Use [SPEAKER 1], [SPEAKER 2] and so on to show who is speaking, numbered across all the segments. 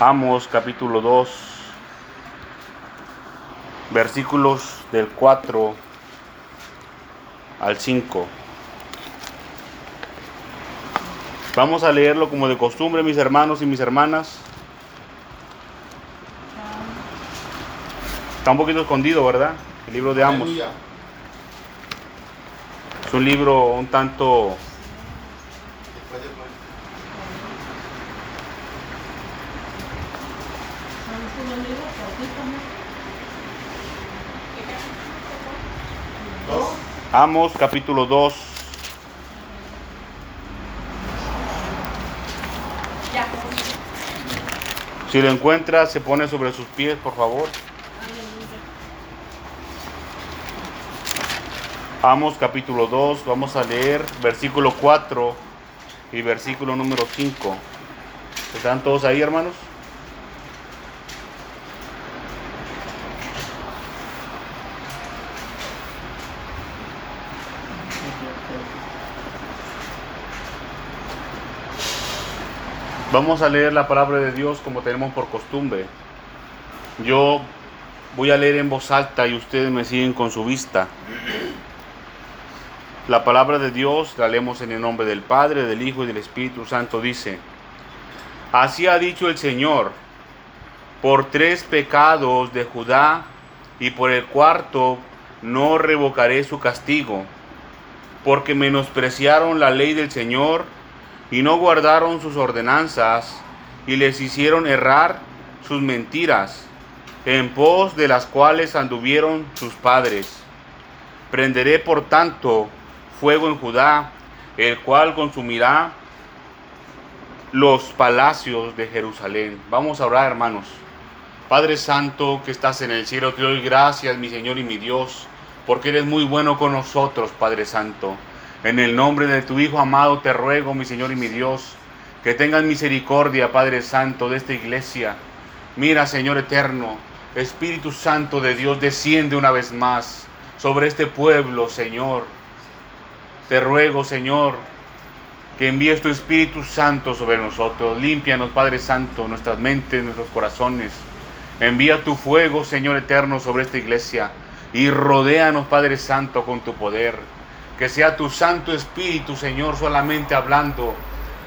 [SPEAKER 1] Amos capítulo 2, versículos del 4 al 5. Vamos a leerlo como de costumbre, mis hermanos y mis hermanas. Está un poquito escondido, ¿verdad? El libro de Amos. Es un libro un tanto
[SPEAKER 2] Después de poner- Dos.
[SPEAKER 1] Amos capítulo 2,
[SPEAKER 3] Ya.
[SPEAKER 1] Si lo encuentra, se pone sobre sus pies, por favor. Amos capítulo 2, vamos a leer versículo 4 y versículo número 5. ¿Están todos ahí, hermanos? Vamos a leer la palabra de Dios como tenemos por costumbre. Yo voy a leer en voz alta y ustedes me siguen con su vista. La palabra de Dios la leemos en el nombre del Padre, del Hijo y del Espíritu Santo. Dice, así ha dicho el Señor, por tres pecados de Judá y por el cuarto no revocaré su castigo, porque menospreciaron la ley del Señor y no guardaron sus ordenanzas y les hicieron errar sus mentiras, en pos de las cuales anduvieron sus padres. Prenderé por tanto fuego en Judá, el cual consumirá los palacios de Jerusalén. Vamos a orar, hermanos. Padre Santo que estás en el cielo, te doy gracias, mi Señor y mi Dios, porque eres muy bueno con nosotros, Padre Santo. En el nombre de tu Hijo amado te ruego, mi Señor y mi Dios, que tengas misericordia, Padre Santo, de esta iglesia. Mira, Señor eterno, Espíritu Santo de Dios, desciende una vez más sobre este pueblo, Señor. Te ruego, Señor, que envíes tu Espíritu Santo sobre nosotros. Límpianos, Padre Santo, nuestras mentes, nuestros corazones. Envía tu fuego, Señor eterno, sobre esta iglesia. Y rodéanos, Padre Santo, con tu poder. Que sea tu Santo Espíritu, Señor, solamente hablando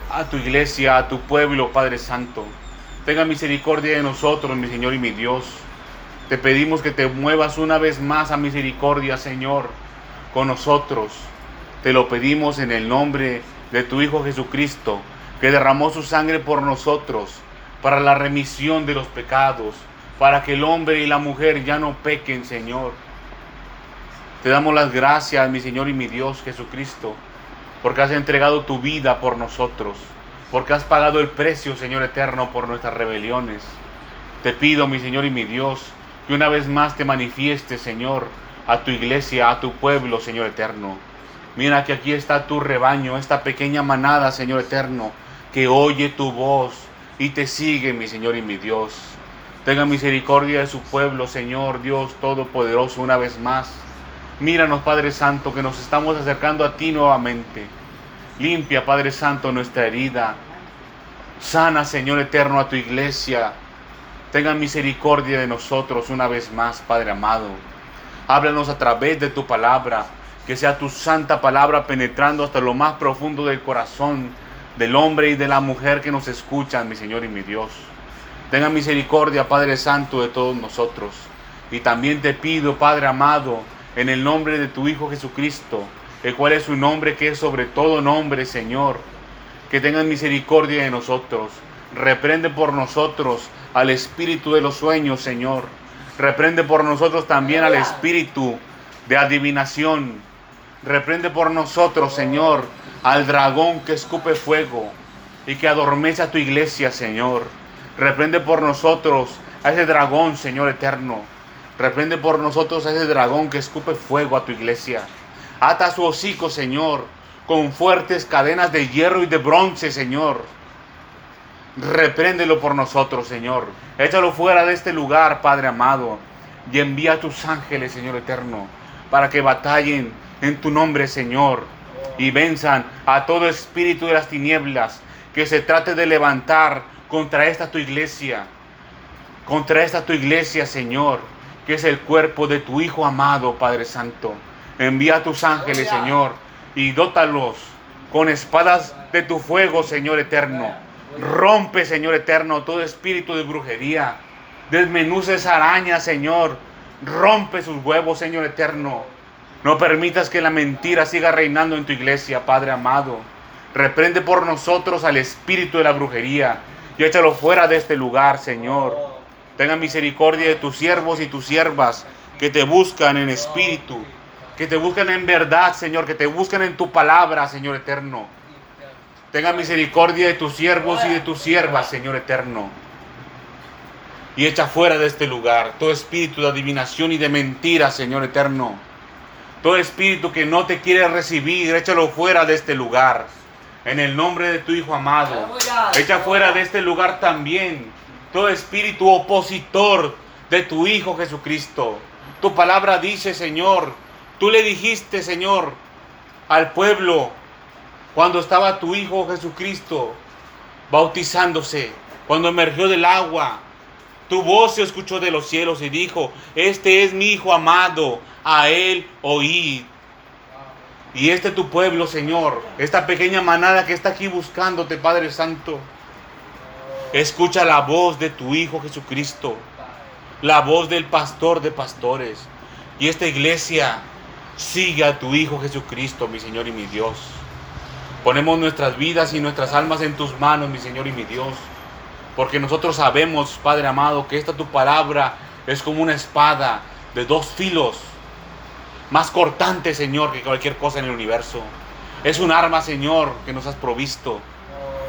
[SPEAKER 1] a tu iglesia, a tu pueblo, Padre Santo. Tenga misericordia de nosotros, mi Señor y mi Dios. Te pedimos que te muevas una vez más a misericordia, Señor, con nosotros. Te lo pedimos en el nombre de tu Hijo Jesucristo, que derramó su sangre por nosotros, para la remisión de los pecados, para que el hombre y la mujer ya no pequen, Señor. Te damos las gracias, mi Señor y mi Dios Jesucristo, porque has entregado tu vida por nosotros, porque has pagado el precio, Señor eterno, por nuestras rebeliones. Te pido, mi Señor y mi Dios, que una vez más te manifiestes, Señor, a tu iglesia, a tu pueblo, Señor eterno. Mira que aquí está tu rebaño, esta pequeña manada, Señor eterno, que oye tu voz y te sigue, mi Señor y mi Dios. Tenga misericordia de su pueblo, Señor Dios Todopoderoso, una vez más. Míranos, Padre Santo, que nos estamos acercando a ti nuevamente. Limpia, Padre Santo, nuestra herida. Sana, Señor eterno, a tu iglesia. Tenga misericordia de nosotros una vez más, Padre amado. Háblanos a través de tu palabra. Que sea tu santa palabra penetrando hasta lo más profundo del corazón del hombre y de la mujer que nos escuchan, mi Señor y mi Dios. Tenga misericordia, Padre Santo, de todos nosotros. Y también te pido, Padre amado, en el nombre de tu Hijo Jesucristo, el cual es un nombre que es sobre todo nombre, Señor, que tengas misericordia de nosotros. Reprende por nosotros al espíritu de los sueños, Señor. Reprende por nosotros también al espíritu de adivinación. Reprende por nosotros, Señor, al dragón que escupe fuego y que adormece a tu iglesia, Señor. Reprende por nosotros a ese dragón, Señor eterno. Reprende por nosotros a ese dragón que escupe fuego a tu iglesia. Ata su hocico, Señor, con fuertes cadenas de hierro y de bronce, Señor. Repréndelo por nosotros, Señor. Échalo fuera de este lugar, Padre amado. Y envía a tus ángeles, Señor eterno, para que batallen en tu nombre, Señor. Y venzan a todo espíritu de las tinieblas que se trate de levantar contra esta tu iglesia. Contra esta tu iglesia, Señor, que es el cuerpo de tu Hijo amado, Padre Santo. Envía a tus ángeles, Señor, y dótalos con espadas de tu fuego, Señor eterno. Rompe, Señor eterno, todo espíritu de brujería. Desmenuce esa araña, Señor. Rompe sus huevos, Señor eterno. No permitas que la mentira siga reinando en tu iglesia, Padre amado. Reprende por nosotros al espíritu de la brujería y échalo fuera de este lugar, Señor. Tenga misericordia de tus siervos y tus siervas que te buscan en espíritu, que te buscan en verdad, Señor, que te buscan en tu palabra, Señor eterno. Tenga misericordia de tus siervos y de tus siervas, Señor eterno. Y echa fuera de este lugar todo espíritu de adivinación y de mentira, Señor eterno. Todo espíritu que no te quiere recibir, échalo fuera de este lugar. En el nombre de tu Hijo amado. Echa fuera de este lugar también todo espíritu opositor de tu Hijo Jesucristo. Tu palabra dice, Señor, tú le dijiste, Señor, al pueblo, cuando estaba tu Hijo Jesucristo bautizándose, cuando emergió del agua, tu voz se escuchó de los cielos y dijo, este es mi Hijo amado, a él oíd. Y este tu pueblo, Señor, esta pequeña manada que está aquí buscándote, Padre Santo, escucha la voz de tu Hijo Jesucristo, la voz del pastor de pastores. Y esta iglesia sigue a tu Hijo Jesucristo, mi Señor y mi Dios. Ponemos nuestras vidas y nuestras almas en tus manos, mi Señor y mi Dios. Porque nosotros sabemos, Padre amado, que esta tu palabra es como una espada de dos filos más cortante, Señor, que cualquier cosa en el universo. Es un arma, Señor, que nos has provisto.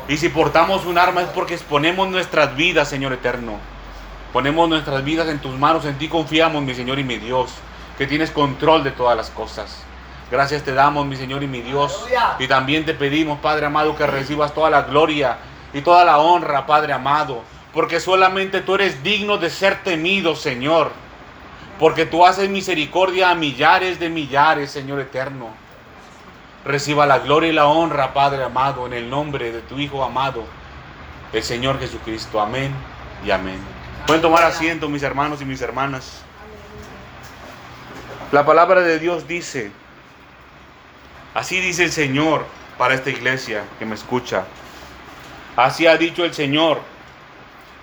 [SPEAKER 1] Y si portamos un arma es porque exponemos nuestras vidas, Señor eterno. Ponemos nuestras vidas en tus manos, en ti confiamos, mi Señor y mi Dios, que tienes control de todas las cosas. Gracias te damos, mi Señor y mi Dios. Y también te pedimos, Padre amado, que recibas toda la gloria y toda la honra, Padre amado, porque solamente tú eres digno de ser temido, Señor porque tú haces misericordia a millares de millares, Señor eterno. Reciba la gloria y la honra, Padre amado, en el nombre de tu Hijo amado, el Señor Jesucristo. Amén y amén. Pueden tomar asiento, mis hermanos y mis hermanas. La palabra de Dios dice, así dice el Señor para esta iglesia que me escucha. Así ha dicho el Señor,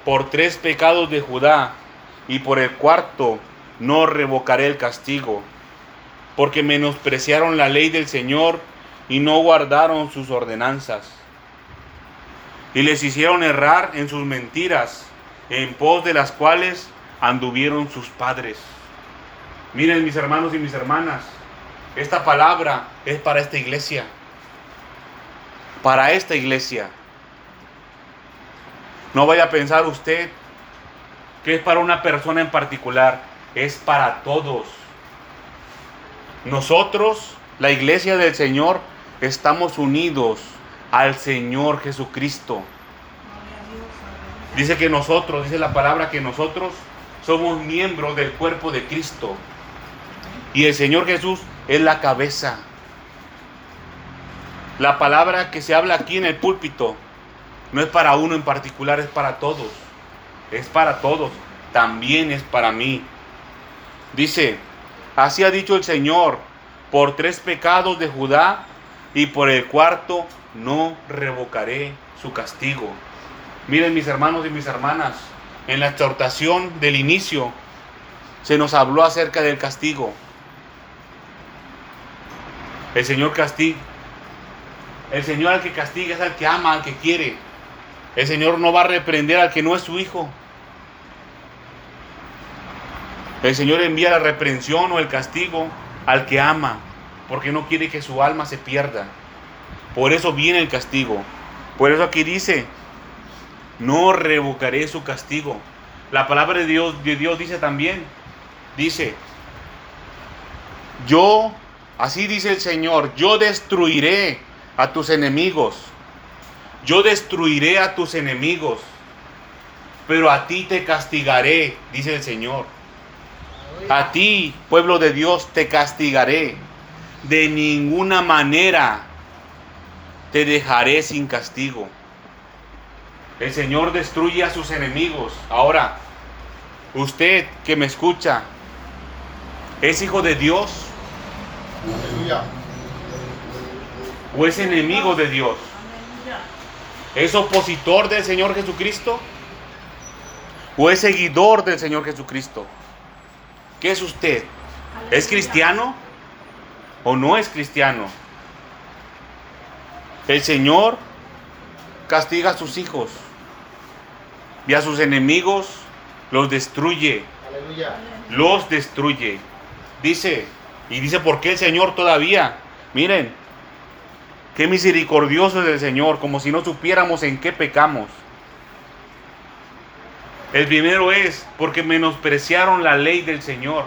[SPEAKER 1] por tres pecados de Judá y por el cuarto no revocaré el castigo, porque menospreciaron la ley del Señor y no guardaron sus ordenanzas. Y les hicieron errar en sus mentiras, en pos de las cuales anduvieron sus padres. Miren mis hermanos y mis hermanas, esta palabra es para esta iglesia. Para esta iglesia. No vaya a pensar usted que es para una persona en particular es para todos. Nosotros, la iglesia del Señor, estamos unidos al Señor Jesucristo. Dice que nosotros, dice la palabra que nosotros somos miembros del cuerpo de Cristo. Y el Señor Jesús es la cabeza. La palabra que se habla aquí en el púlpito no es para uno en particular, es para todos. Es para todos. También es para mí. Dice, así ha dicho el Señor, por tres pecados de Judá y por el cuarto no revocaré su castigo. Miren mis hermanos y mis hermanas, en la exhortación del inicio se nos habló acerca del castigo. El Señor castiga. El Señor al que castiga es al que ama, al que quiere. El Señor no va a reprender al que no es su hijo. El Señor envía la reprensión o el castigo al que ama, porque no quiere que su alma se pierda. Por eso viene el castigo. Por eso aquí dice, no revocaré su castigo. La palabra de Dios, de Dios dice también, dice, yo, así dice el Señor, yo destruiré a tus enemigos. Yo destruiré a tus enemigos, pero a ti te castigaré, dice el Señor. A ti, pueblo de Dios, te castigaré. De ninguna manera te dejaré sin castigo. El Señor destruye a sus enemigos. Ahora, usted que me escucha, ¿es hijo de Dios
[SPEAKER 2] Aleluya.
[SPEAKER 1] o es enemigo de Dios? ¿Es opositor del Señor Jesucristo? ¿O es seguidor del Señor Jesucristo? ¿Qué es usted? ¿Es cristiano o no es cristiano? El Señor castiga a sus hijos y a sus enemigos los destruye,
[SPEAKER 2] Aleluya.
[SPEAKER 1] los destruye. Dice, y dice, ¿por qué el Señor todavía? Miren, qué misericordioso es el Señor, como si no supiéramos en qué pecamos. El primero es porque menospreciaron la ley del Señor.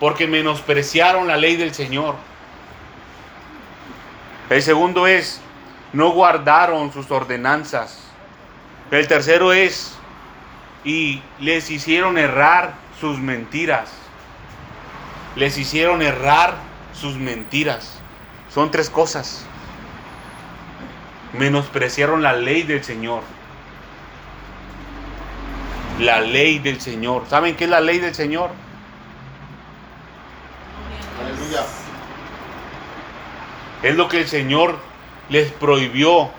[SPEAKER 1] Porque menospreciaron la ley del Señor. El segundo es, no guardaron sus ordenanzas. El tercero es, y les hicieron errar sus mentiras. Les hicieron errar sus mentiras. Son tres cosas. Menospreciaron la ley del Señor. La ley del Señor. ¿Saben qué es la ley del Señor?
[SPEAKER 2] Aleluya.
[SPEAKER 1] Es lo que el Señor les prohibió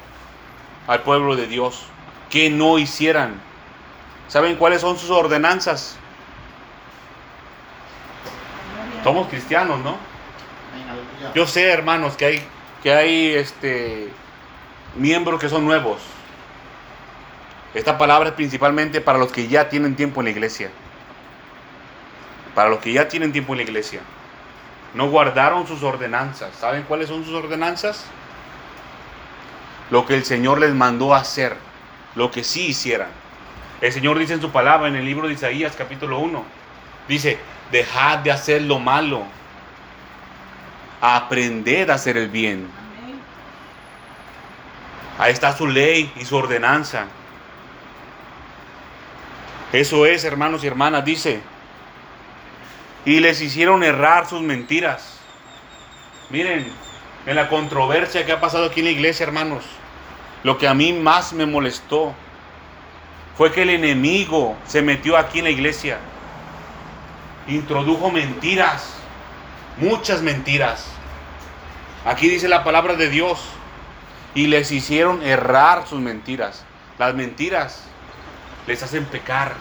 [SPEAKER 1] al pueblo de Dios que no hicieran. ¿Saben cuáles son sus ordenanzas? Somos cristianos, ¿no? Yo sé, hermanos, que hay que hay este miembros que son nuevos. Esta palabra es principalmente para los que ya tienen tiempo en la iglesia. Para los que ya tienen tiempo en la iglesia. No guardaron sus ordenanzas. ¿Saben cuáles son sus ordenanzas? Lo que el Señor les mandó hacer. Lo que sí hicieran. El Señor dice en su palabra en el libro de Isaías capítulo 1. Dice, dejad de hacer lo malo. Aprended a hacer el bien. Ahí está su ley y su ordenanza. Eso es, hermanos y hermanas, dice. Y les hicieron errar sus mentiras. Miren, en la controversia que ha pasado aquí en la iglesia, hermanos, lo que a mí más me molestó fue que el enemigo se metió aquí en la iglesia. Introdujo mentiras, muchas mentiras. Aquí dice la palabra de Dios. Y les hicieron errar sus mentiras. Las mentiras les hacen pecar.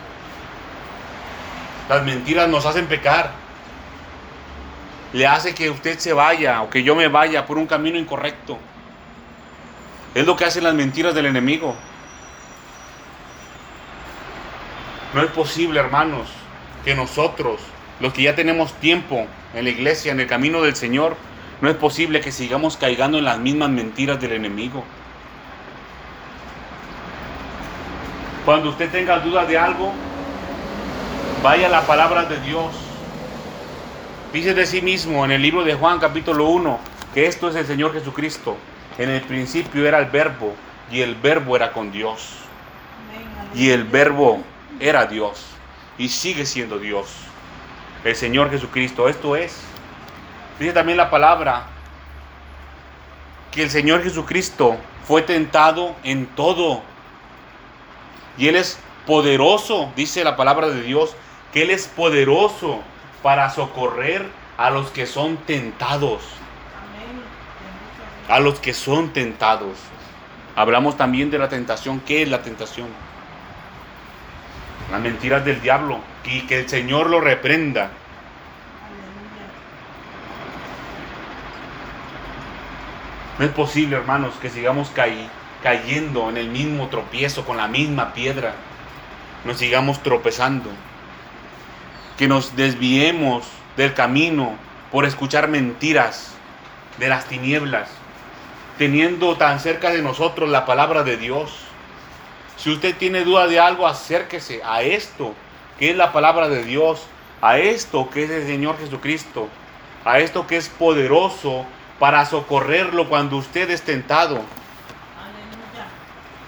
[SPEAKER 1] Las mentiras nos hacen pecar. Le hace que usted se vaya o que yo me vaya por un camino incorrecto. Es lo que hacen las mentiras del enemigo. No es posible, hermanos, que nosotros, los que ya tenemos tiempo en la iglesia, en el camino del Señor, no es posible que sigamos caigando en las mismas mentiras del enemigo. Cuando usted tenga duda de algo, vaya la palabra de Dios. Dice de sí mismo en el libro de Juan capítulo 1 que esto es el Señor Jesucristo. En el principio era el verbo y el verbo era con Dios. Y el verbo era Dios y sigue siendo Dios. El Señor Jesucristo, esto es. Dice también la palabra que el Señor Jesucristo fue tentado en todo. Y Él es poderoso, dice la palabra de Dios, que Él es poderoso para socorrer a los que son tentados. A los que son tentados. Hablamos también de la tentación. ¿Qué es la tentación? Las mentiras del diablo. Y que el Señor lo reprenda. No es posible, hermanos, que sigamos cayendo en el mismo tropiezo, con la misma piedra. Nos sigamos tropezando. Que nos desviemos del camino por escuchar mentiras de las tinieblas, teniendo tan cerca de nosotros la palabra de Dios. Si usted tiene duda de algo, acérquese a esto, que es la palabra de Dios, a esto que es el Señor Jesucristo, a esto que es poderoso para socorrerlo cuando usted es tentado.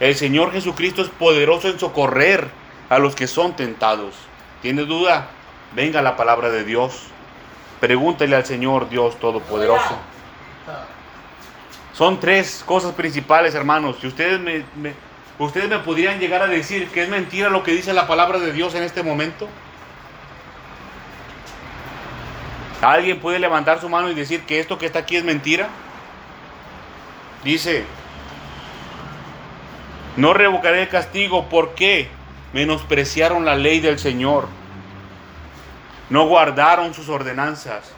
[SPEAKER 1] El Señor Jesucristo es poderoso en socorrer a los que son tentados. ¿Tiene duda? Venga la palabra de Dios. Pregúntele al Señor Dios Todopoderoso. Son tres cosas principales, hermanos. Si ustedes me, me- ¿Ustedes me podrían llegar a decir que es mentira lo que dice la palabra de Dios en este momento? ¿Alguien puede levantar su mano y decir que esto que está aquí es mentira? Dice, no revocaré el castigo porque menospreciaron la ley del Señor, no guardaron sus ordenanzas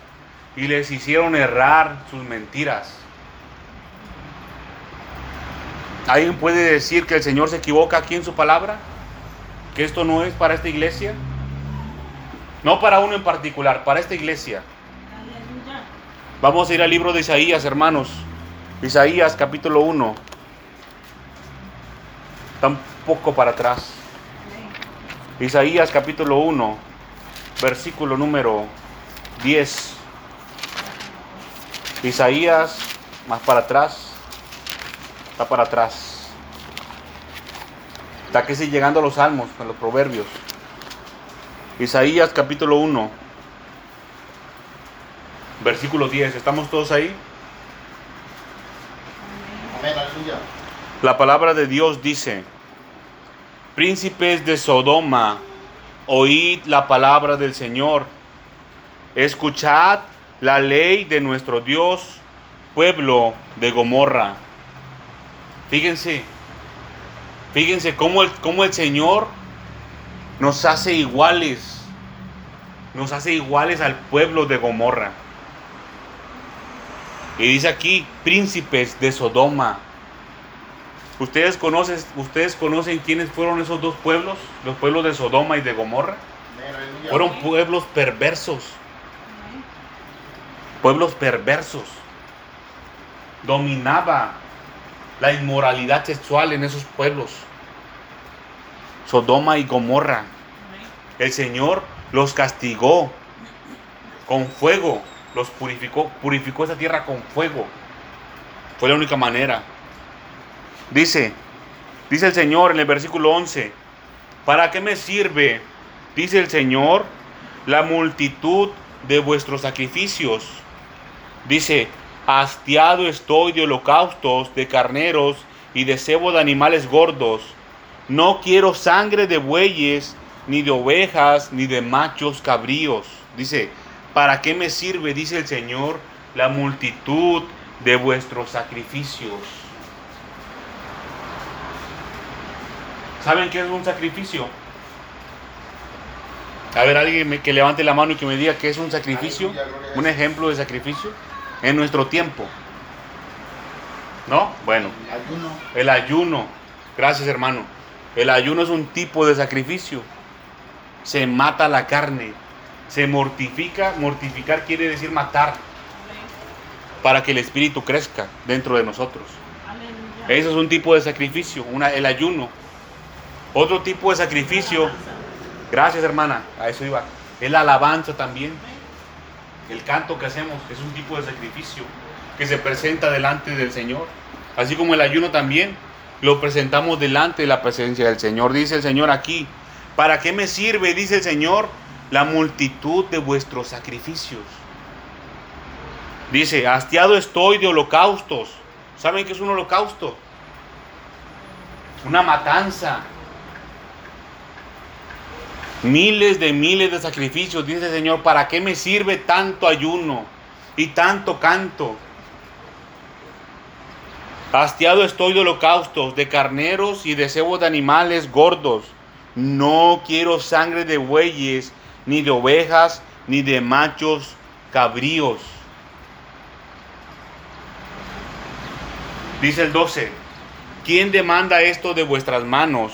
[SPEAKER 1] y les hicieron errar sus mentiras. ¿Alguien puede decir que el Señor se equivoca aquí en su palabra? ¿Que esto no es para esta iglesia? No para uno en particular, para esta iglesia. Vamos a ir al libro de Isaías, hermanos. Isaías capítulo 1. Está un poco para atrás. Isaías capítulo 1, versículo número 10. Isaías, más para atrás. Está para atrás. Está sigue llegando a los salmos, a los proverbios. Isaías capítulo 1, versículo 10. ¿Estamos todos ahí?
[SPEAKER 2] Amén, aleluya.
[SPEAKER 1] La palabra de Dios dice, príncipes de Sodoma, oíd la palabra del Señor, escuchad la ley de nuestro Dios, pueblo de Gomorra. Fíjense, fíjense cómo el, cómo el Señor nos hace iguales, nos hace iguales al pueblo de Gomorra. Y dice aquí, príncipes de Sodoma. ¿Ustedes conocen, ¿Ustedes conocen quiénes fueron esos dos pueblos? Los pueblos de Sodoma y de Gomorra. Fueron pueblos perversos. Pueblos perversos. Dominaba la inmoralidad sexual en esos pueblos. Sodoma y Gomorra. El Señor los castigó con fuego. Los purificó. Purificó esa tierra con fuego. Fue la única manera. Dice, dice el Señor en el versículo 11, ¿para qué me sirve, dice el Señor, la multitud de vuestros sacrificios? Dice, hastiado estoy de holocaustos, de carneros y de cebo de animales gordos. No quiero sangre de bueyes, ni de ovejas, ni de machos cabríos. Dice, ¿para qué me sirve, dice el Señor, la multitud de vuestros sacrificios? ¿Saben qué es un sacrificio? A ver, alguien que levante la mano y que me diga qué es un sacrificio. Un ejemplo de sacrificio en nuestro tiempo. ¿No? Bueno,
[SPEAKER 2] Ayuno.
[SPEAKER 1] el ayuno. Gracias, hermano. El ayuno es un tipo de sacrificio. Se mata la carne. Se mortifica. Mortificar quiere decir matar para que el espíritu crezca dentro de nosotros. Eso es un tipo de sacrificio, una, el ayuno. Otro tipo de sacrificio, gracias hermana, a eso iba, es la alabanza también. El canto que hacemos es un tipo de sacrificio que se presenta delante del Señor. Así como el ayuno también lo presentamos delante de la presencia del Señor. Dice el Señor aquí, ¿para qué me sirve, dice el Señor, la multitud de vuestros sacrificios? Dice, hastiado estoy de holocaustos. ¿Saben qué es un holocausto? Una matanza. Miles de miles de sacrificios, dice el Señor, ¿para qué me sirve tanto ayuno y tanto canto? Hastiado estoy de holocaustos, de carneros y de cebos de animales gordos. No quiero sangre de bueyes, ni de ovejas, ni de machos cabríos. Dice el 12, ¿quién demanda esto de vuestras manos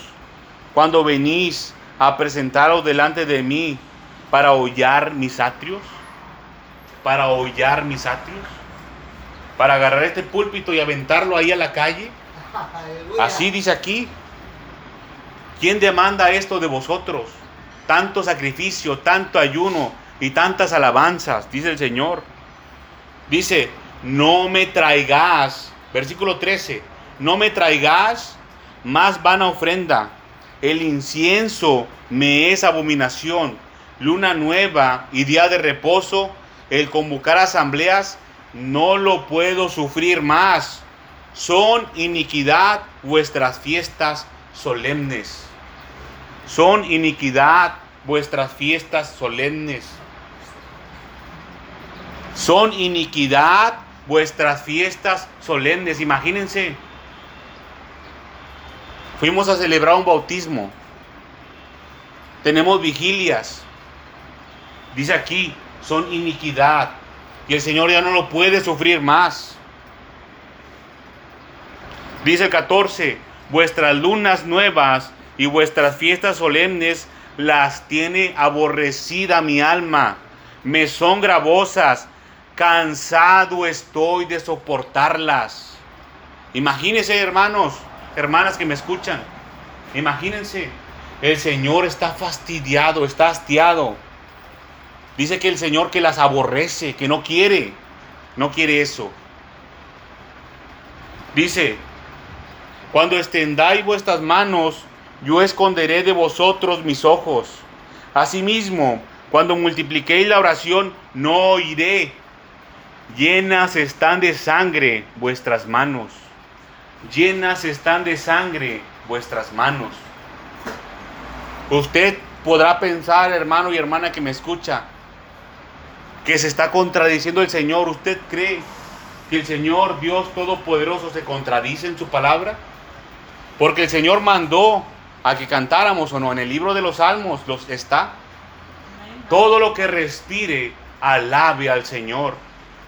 [SPEAKER 1] cuando venís a presentaros delante de mí para hollar mis atrios? ¿Para hollar mis atrios? ¿Para agarrar este púlpito y aventarlo ahí a la calle? Así dice aquí. ¿Quién demanda esto de vosotros? Tanto sacrificio, tanto ayuno y tantas alabanzas, dice el Señor. Dice, no me traigas, versículo 13, no me traigas más vana ofrenda. El incienso me es abominación. Luna nueva y día de reposo, el convocar asambleas, no lo puedo sufrir más. Son iniquidad vuestras fiestas solemnes. Son iniquidad vuestras fiestas solemnes. Son iniquidad vuestras fiestas solemnes. Imagínense. Fuimos a celebrar un bautismo. Tenemos vigilias. Dice aquí, son iniquidad. Y el Señor ya no lo puede sufrir más. Dice 14, vuestras lunas nuevas y vuestras fiestas solemnes las tiene aborrecida mi alma. Me son gravosas. Cansado estoy de soportarlas. Imagínense, hermanos, hermanas que me escuchan. Imagínense, el Señor está fastidiado, está hastiado. Dice que el Señor que las aborrece, que no quiere, no quiere eso. Dice, cuando extendáis vuestras manos, yo esconderé de vosotros mis ojos. Asimismo, cuando multipliquéis la oración, no oiré. Llenas están de sangre vuestras manos. Llenas están de sangre vuestras manos. Usted podrá pensar, hermano y hermana que me escucha, que se está contradiciendo el Señor. ¿Usted cree que el Señor Dios Todopoderoso se contradice en su palabra? Porque el Señor mandó a que cantáramos o no. En el libro de los Salmos los está. Todo lo que respire, alabe al Señor.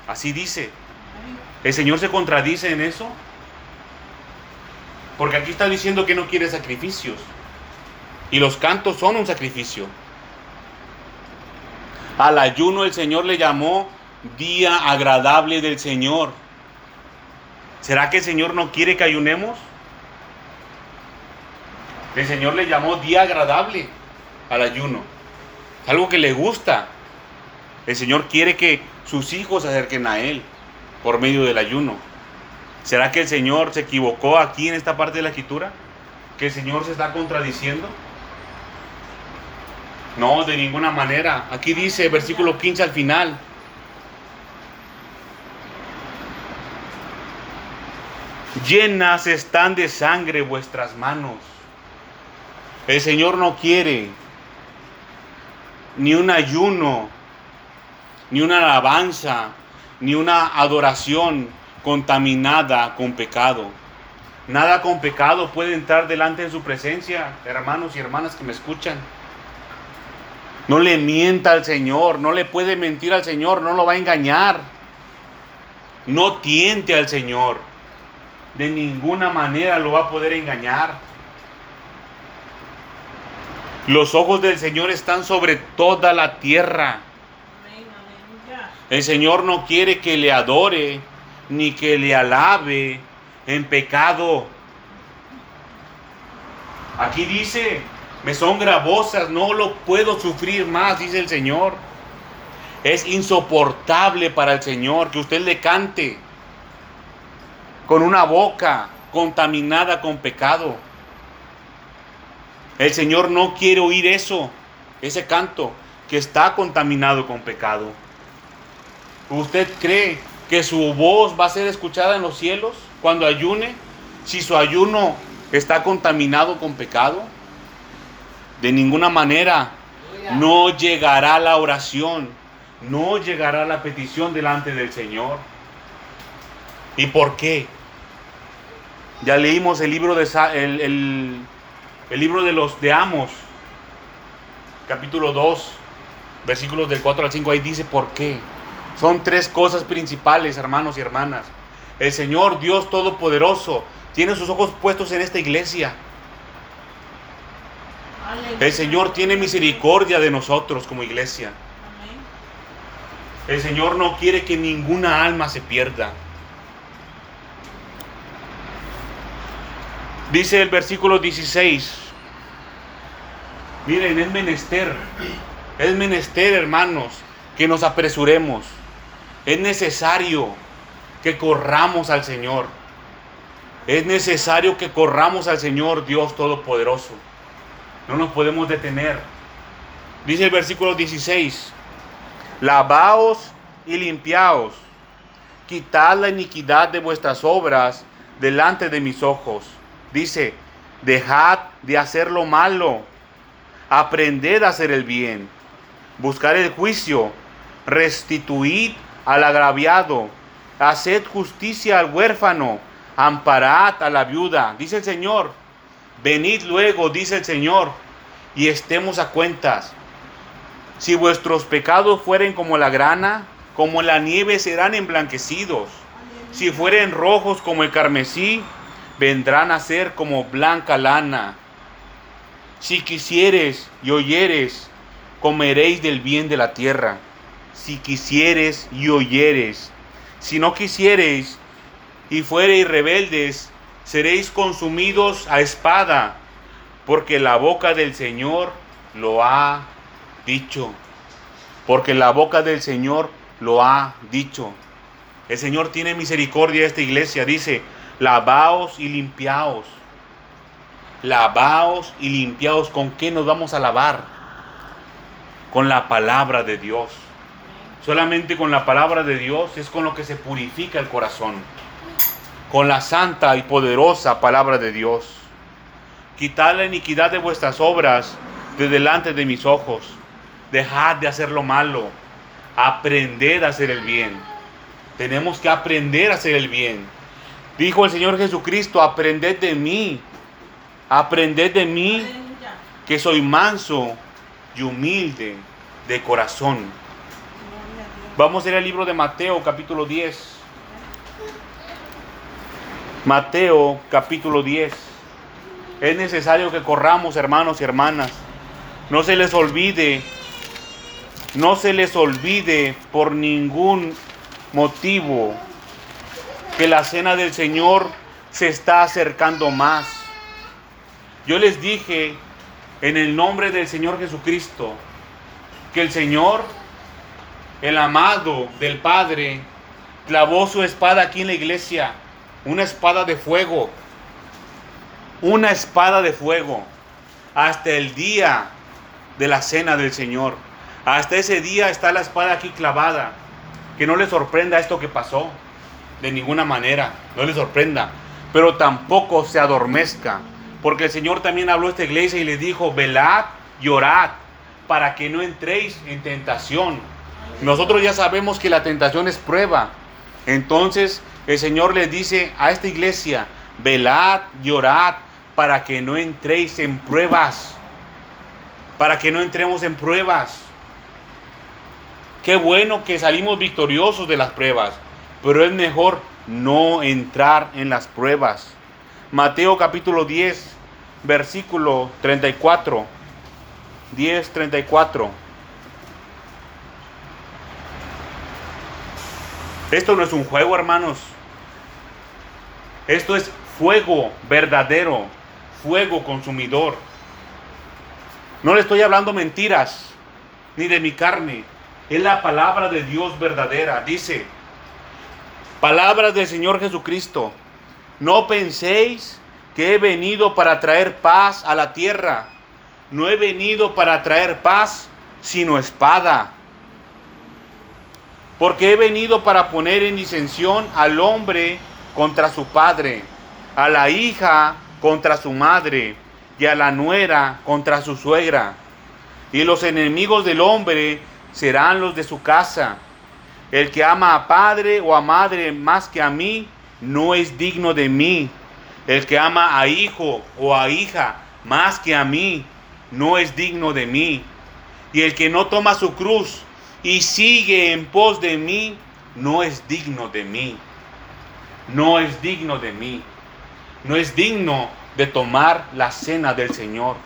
[SPEAKER 1] Así dice. ¿El Señor se contradice en eso? Porque aquí está diciendo que no quiere sacrificios. Y los cantos son un sacrificio. Al ayuno el Señor le llamó día agradable del Señor. ¿Será que el Señor no quiere que ayunemos? El Señor le llamó día agradable al ayuno. algo que le gusta. El Señor quiere que sus hijos se acerquen a Él por medio del ayuno. ¿Será que el Señor se equivocó aquí en esta parte de la escritura? ¿Que el Señor se está contradiciendo? No, de ninguna manera. Aquí dice, versículo 15 al final. Llenas están de sangre vuestras manos. El Señor no quiere ni un ayuno, ni una alabanza, ni una adoración contaminada con pecado. Nada con pecado puede entrar delante de su presencia, hermanos y hermanas que me escuchan. No le mienta al Señor, no le puede mentir al Señor, no lo va a engañar. No tiente al Señor. De ninguna manera lo va a poder engañar. Los ojos del Señor están sobre toda la tierra. El Señor no quiere que le adore ni que le alabe en pecado. Aquí dice, me son gravosas, no lo puedo sufrir más, dice el Señor. Es insoportable para el Señor que usted le cante con una boca contaminada con pecado. El Señor no quiere oír eso, ese canto que está contaminado con pecado. ¿Usted cree que su voz va a ser escuchada en los cielos cuando ayune si su ayuno está contaminado con pecado? De ninguna manera. No llegará la oración, no llegará la petición delante del Señor. ¿Y por qué? Ya leímos el libro de el, el, libro de los de Amos, capítulo 2, versículos del 4 al 5, ahí dice por qué. Son tres cosas principales, hermanos y hermanas. El Señor Dios Todopoderoso tiene sus ojos puestos en esta iglesia. El Señor tiene misericordia de nosotros como iglesia. El Señor no quiere que ninguna alma se pierda. Dice el versículo 16. Miren, es menester. Es menester, hermanos, que nos apresuremos. Es necesario que corramos al Señor. Es necesario que corramos al Señor Dios Todopoderoso. No nos podemos detener. Dice el versículo 16, lavaos y limpiaos, quitad la iniquidad de vuestras obras delante de mis ojos. Dice, Dejad de hacer lo malo. Aprended a hacer el bien. Buscar el juicio. Restituid al agraviado. Haced justicia al huérfano. Amparad a la viuda. Dice el Señor. Venid luego, dice el Señor, y estemos a cuentas. Si vuestros pecados fueren como la grana, como la nieve serán emblanquecidos. Si fueren rojos como el carmesí, vendrán a ser como blanca lana. Si quisieres y oyeres, comeréis del bien de la tierra. Si quisieres y oyeres, si no quisiereis y fuereis rebeldes, seréis consumidos a espada, porque la boca del Señor lo ha dicho. Porque la boca del Señor lo ha dicho. El Señor tiene misericordia de esta iglesia. Dice, lavaos y limpiaos. Lavaos y limpiaos. ¿Con qué nos vamos a lavar? Con la palabra de Dios. Solamente con la palabra de Dios es con lo que se purifica el corazón. Con la santa y poderosa palabra de Dios. Quitad la iniquidad de vuestras obras de delante de mis ojos. Dejad de hacer lo malo. Aprended a hacer el bien. Tenemos que aprender a hacer el bien. Dijo el Señor Jesucristo, aprended de mí. Aprended de mí que soy manso y humilde de corazón. Vamos a ir al libro de Mateo capítulo 10. Mateo capítulo 10. Es necesario que corramos, hermanos y hermanas. No se les olvide, no se les olvide por ningún motivo que la cena del Señor se está acercando más. Yo les dije en el nombre del Señor Jesucristo que el Señor, el amado del Padre, clavó su espada aquí en la iglesia, una espada de fuego, una espada de fuego, hasta el día de la cena del Señor. Hasta ese día está la espada aquí clavada. Que no le sorprenda esto que pasó. De ninguna manera. No le sorprenda. Pero tampoco se adormezca. Porque el Señor también habló a esta iglesia y le dijo, velad y orad para que no entréis en tentación. Nosotros ya sabemos que la tentación es prueba. Entonces el Señor le dice a esta iglesia, velad y orad para que no entréis en pruebas. Para que no entremos en pruebas. Qué bueno que salimos victoriosos de las pruebas, pero es mejor no entrar en las pruebas. Mateo capítulo 10, versículo 34. 10, 34. Esto no es un juego, hermanos. Esto es fuego verdadero, fuego consumidor. No le estoy hablando mentiras, ni de mi carne. Es la palabra de Dios verdadera. Dice, palabras del Señor Jesucristo. No penséis que he venido para traer paz a la tierra. No he venido para traer paz, sino espada. Porque he venido para poner en disensión al hombre contra su padre, a la hija contra su madre y a la nuera contra su suegra. Y los enemigos del hombre serán los de su casa. El que ama a padre o a madre más que a mí, no es digno de mí. El que ama a hijo o a hija más que a mí, no es digno de mí. Y el que no toma su cruz y sigue en pos de mí, no es digno de mí. No es digno de mí. No es digno de tomar la cena del Señor.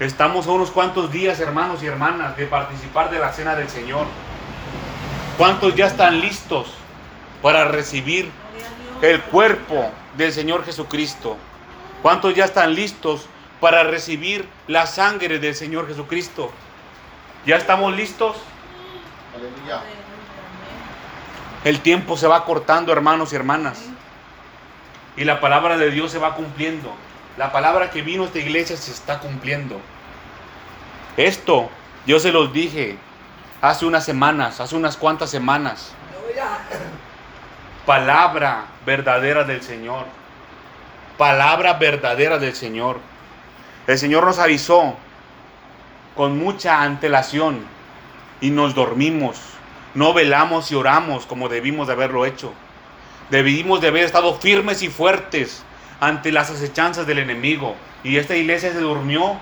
[SPEAKER 1] Estamos a unos cuantos días, hermanos y hermanas, de participar de la cena del Señor. ¿Cuántos ya están listos para recibir el cuerpo del Señor Jesucristo? ¿Cuántos ya están listos para recibir la sangre del Señor Jesucristo? ¿Ya estamos listos?
[SPEAKER 2] Aleluya.
[SPEAKER 1] El tiempo se va cortando, hermanos y hermanas. Y la palabra de Dios se va cumpliendo. La palabra que vino a esta iglesia se está cumpliendo. Esto yo se los dije hace unas semanas, hace unas cuantas semanas. Palabra verdadera del Señor. palabra verdadera del Señor. El Señor nos avisó con mucha antelación y nos dormimos. No velamos y oramos como debimos de haberlo hecho. Debimos de haber estado firmes y fuertes ante las acechanzas del enemigo. Y esta iglesia se durmió.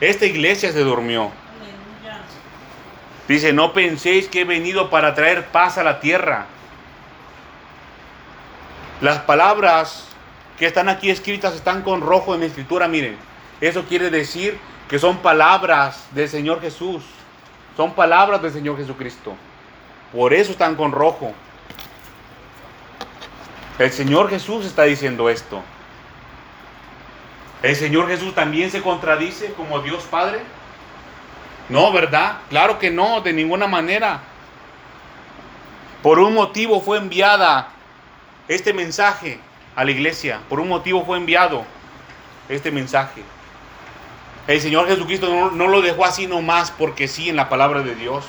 [SPEAKER 1] Esta iglesia se durmió. Dice, no penséis que he venido para traer paz a la tierra. Las palabras que están aquí escritas están con rojo en la escritura, miren. Eso quiere decir que son palabras del Señor Jesús. Son palabras del Señor Jesucristo. Por eso están con rojo. El Señor Jesús está diciendo esto. ¿El Señor Jesús también se contradice como Dios Padre? No, ¿verdad? Claro que no, de ninguna manera. Por un motivo fue enviada este mensaje a la iglesia. Por un motivo fue enviado este mensaje. El Señor Jesucristo no, lo dejó así nomás porque sí en la palabra de Dios.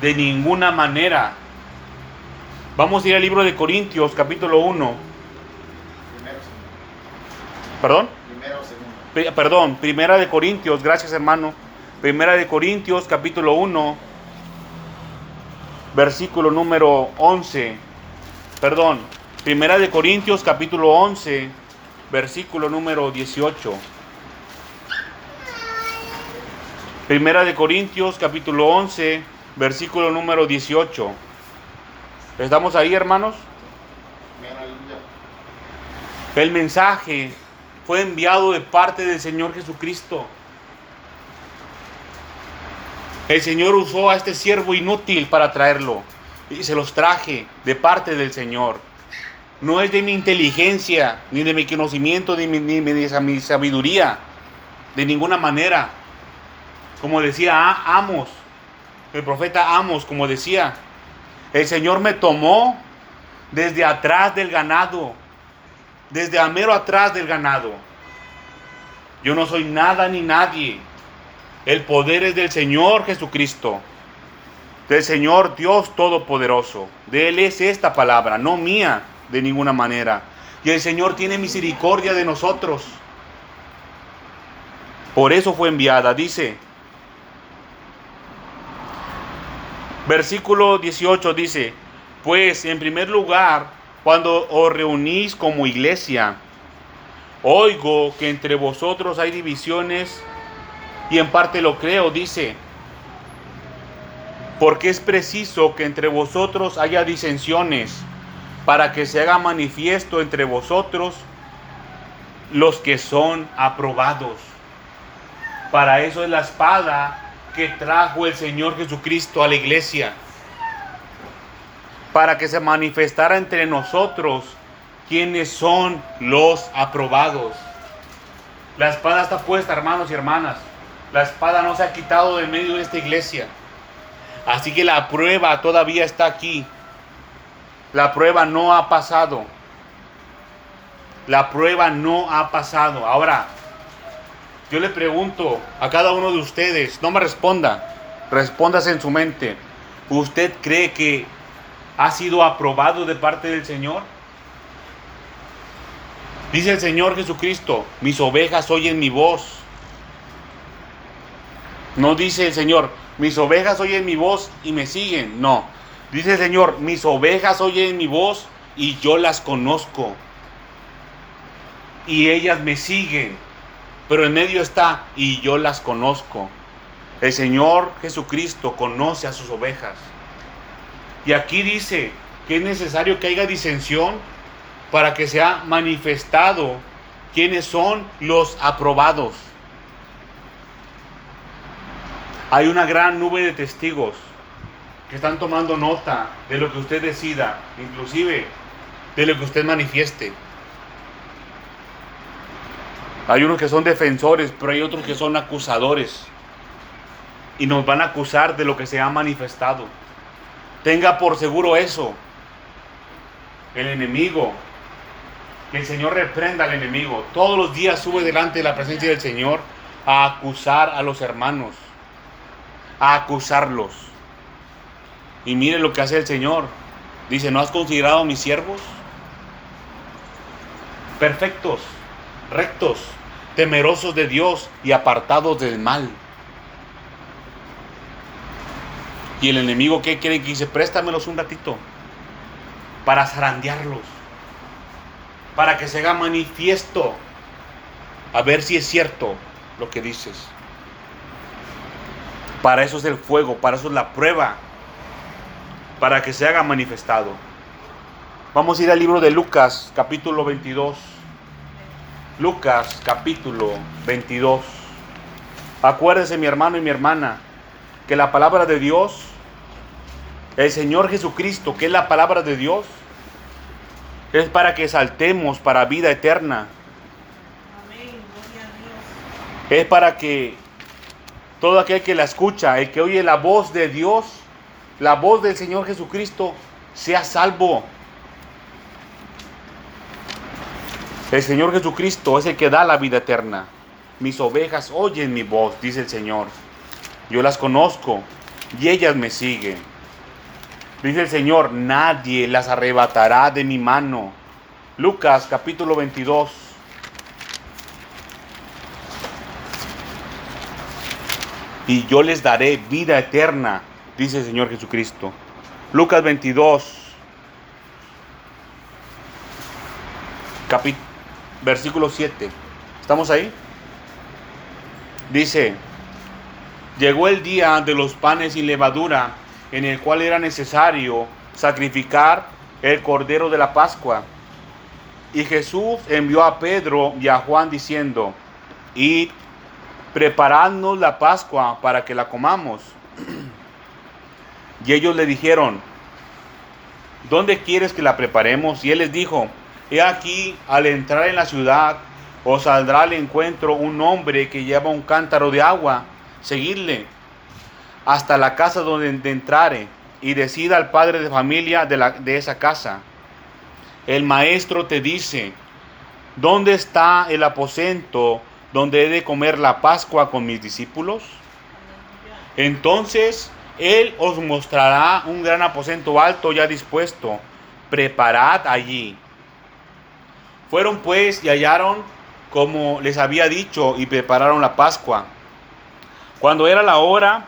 [SPEAKER 1] De ninguna manera. Vamos a ir al libro de Corintios, capítulo 1. ¿Perdón? perdón, Primera de Corintios, gracias hermano. Primera de Corintios, capítulo 1, versículo número 11. Perdón, Primera de Corintios, capítulo 11, versículo número 18. Primera de Corintios, capítulo 11, versículo número 18. ¿Estamos ahí, hermanos? El mensaje fue enviado de parte del Señor Jesucristo. El Señor usó a este siervo inútil para traerlo y se los traje de parte del Señor. No es de mi inteligencia, ni de mi conocimiento, ni, de mi sabiduría, de ninguna manera. Como decía Amos, el profeta Amos, como decía, el Señor me tomó desde atrás del ganado desde a mero atrás del ganado. Yo no soy nada ni nadie. El poder es del Señor Jesucristo, del Señor Dios Todopoderoso. De Él es esta palabra, no mía de ninguna manera. Y el Señor tiene misericordia de nosotros. Por eso fue enviada, dice. Versículo 18 dice, pues en primer lugar cuando os reunís como iglesia, oigo que entre vosotros hay divisiones y en parte lo creo, dice, porque es preciso que entre vosotros haya disensiones para que se haga manifiesto entre vosotros los que son aprobados. Para eso es la espada que trajo el Señor Jesucristo a la iglesia para que se manifestara entre nosotros quienes son los aprobados. La espada está puesta, hermanos y hermanas. La espada no se ha quitado de medio de esta iglesia. Así que la prueba todavía está aquí. La prueba no ha pasado. La prueba no ha pasado. Ahora, yo le pregunto a cada uno de ustedes, no me responda, respóndase en su mente. ¿Usted cree que ha sido aprobado de parte del Señor? Dice el Señor Jesucristo, mis ovejas oyen mi voz. No dice el Señor, mis ovejas oyen mi voz y me siguen. No. Dice el Señor, mis ovejas oyen mi voz y yo las conozco. Y ellas me siguen. Pero en medio está y yo las conozco. El Señor Jesucristo conoce a sus ovejas. Y aquí dice que es necesario que haya disensión para que sea manifestado quiénes son los aprobados. Hay una gran nube de testigos que están tomando nota de lo que usted decida, inclusive de lo que usted manifieste. Hay unos que son defensores, pero hay otros que son acusadores. Y nos van a acusar de lo que se ha manifestado. Tenga por seguro eso. El enemigo. Que el Señor reprenda al enemigo. Todos los días sube delante de la presencia del Señor a acusar a los hermanos. A acusarlos. Y mire lo que hace el Señor. Dice, ¿no has considerado a mis siervos? perfectos, rectos, temerosos de Dios y apartados del mal. Y el enemigo, ¿qué quiere que dice? Préstamelos un ratito para zarandearlos, para que se haga manifiesto, a ver si es cierto lo que dices. Para eso es el fuego, para eso es la prueba, para que se haga manifestado. Vamos a ir al libro de Lucas, capítulo 22. Lucas, capítulo 22. Acuérdese mi hermano y mi hermana, que la palabra de Dios, el Señor Jesucristo, que es la palabra de Dios, es para que saltemos para vida eterna. Es para que todo aquel que la escucha, el que oye la voz de Dios, la voz del Señor Jesucristo, sea salvo. El Señor Jesucristo es el que da la vida eterna. Mis ovejas oyen mi voz, dice el Señor. Yo las conozco y ellas me siguen. Dice el Señor, nadie las arrebatará de mi mano. Lucas capítulo 22. y yo les daré vida eterna, dice el Señor Jesucristo. Lucas 22, versículo 7. ¿Estamos ahí? Dice, llegó el día de los panes y levadura, en el cual era necesario sacrificar el cordero de la Pascua. Y Jesús envió a Pedro y a Juan diciendo, id preparadnos la Pascua para que la comamos. Y ellos le dijeron, ¿dónde quieres que la preparemos? Y él les dijo, he aquí, al entrar en la ciudad, os saldrá al encuentro un hombre que lleva un cántaro de agua, seguidle hasta la casa donde entrare y decida al padre de familia de, la, de esa casa. El maestro te dice, ¿dónde está el aposento donde he de comer la Pascua con mis discípulos? Entonces Él os mostrará un gran aposento alto ya dispuesto. Preparad allí. Fueron pues y hallaron como les había dicho y prepararon la Pascua. Cuando era la hora,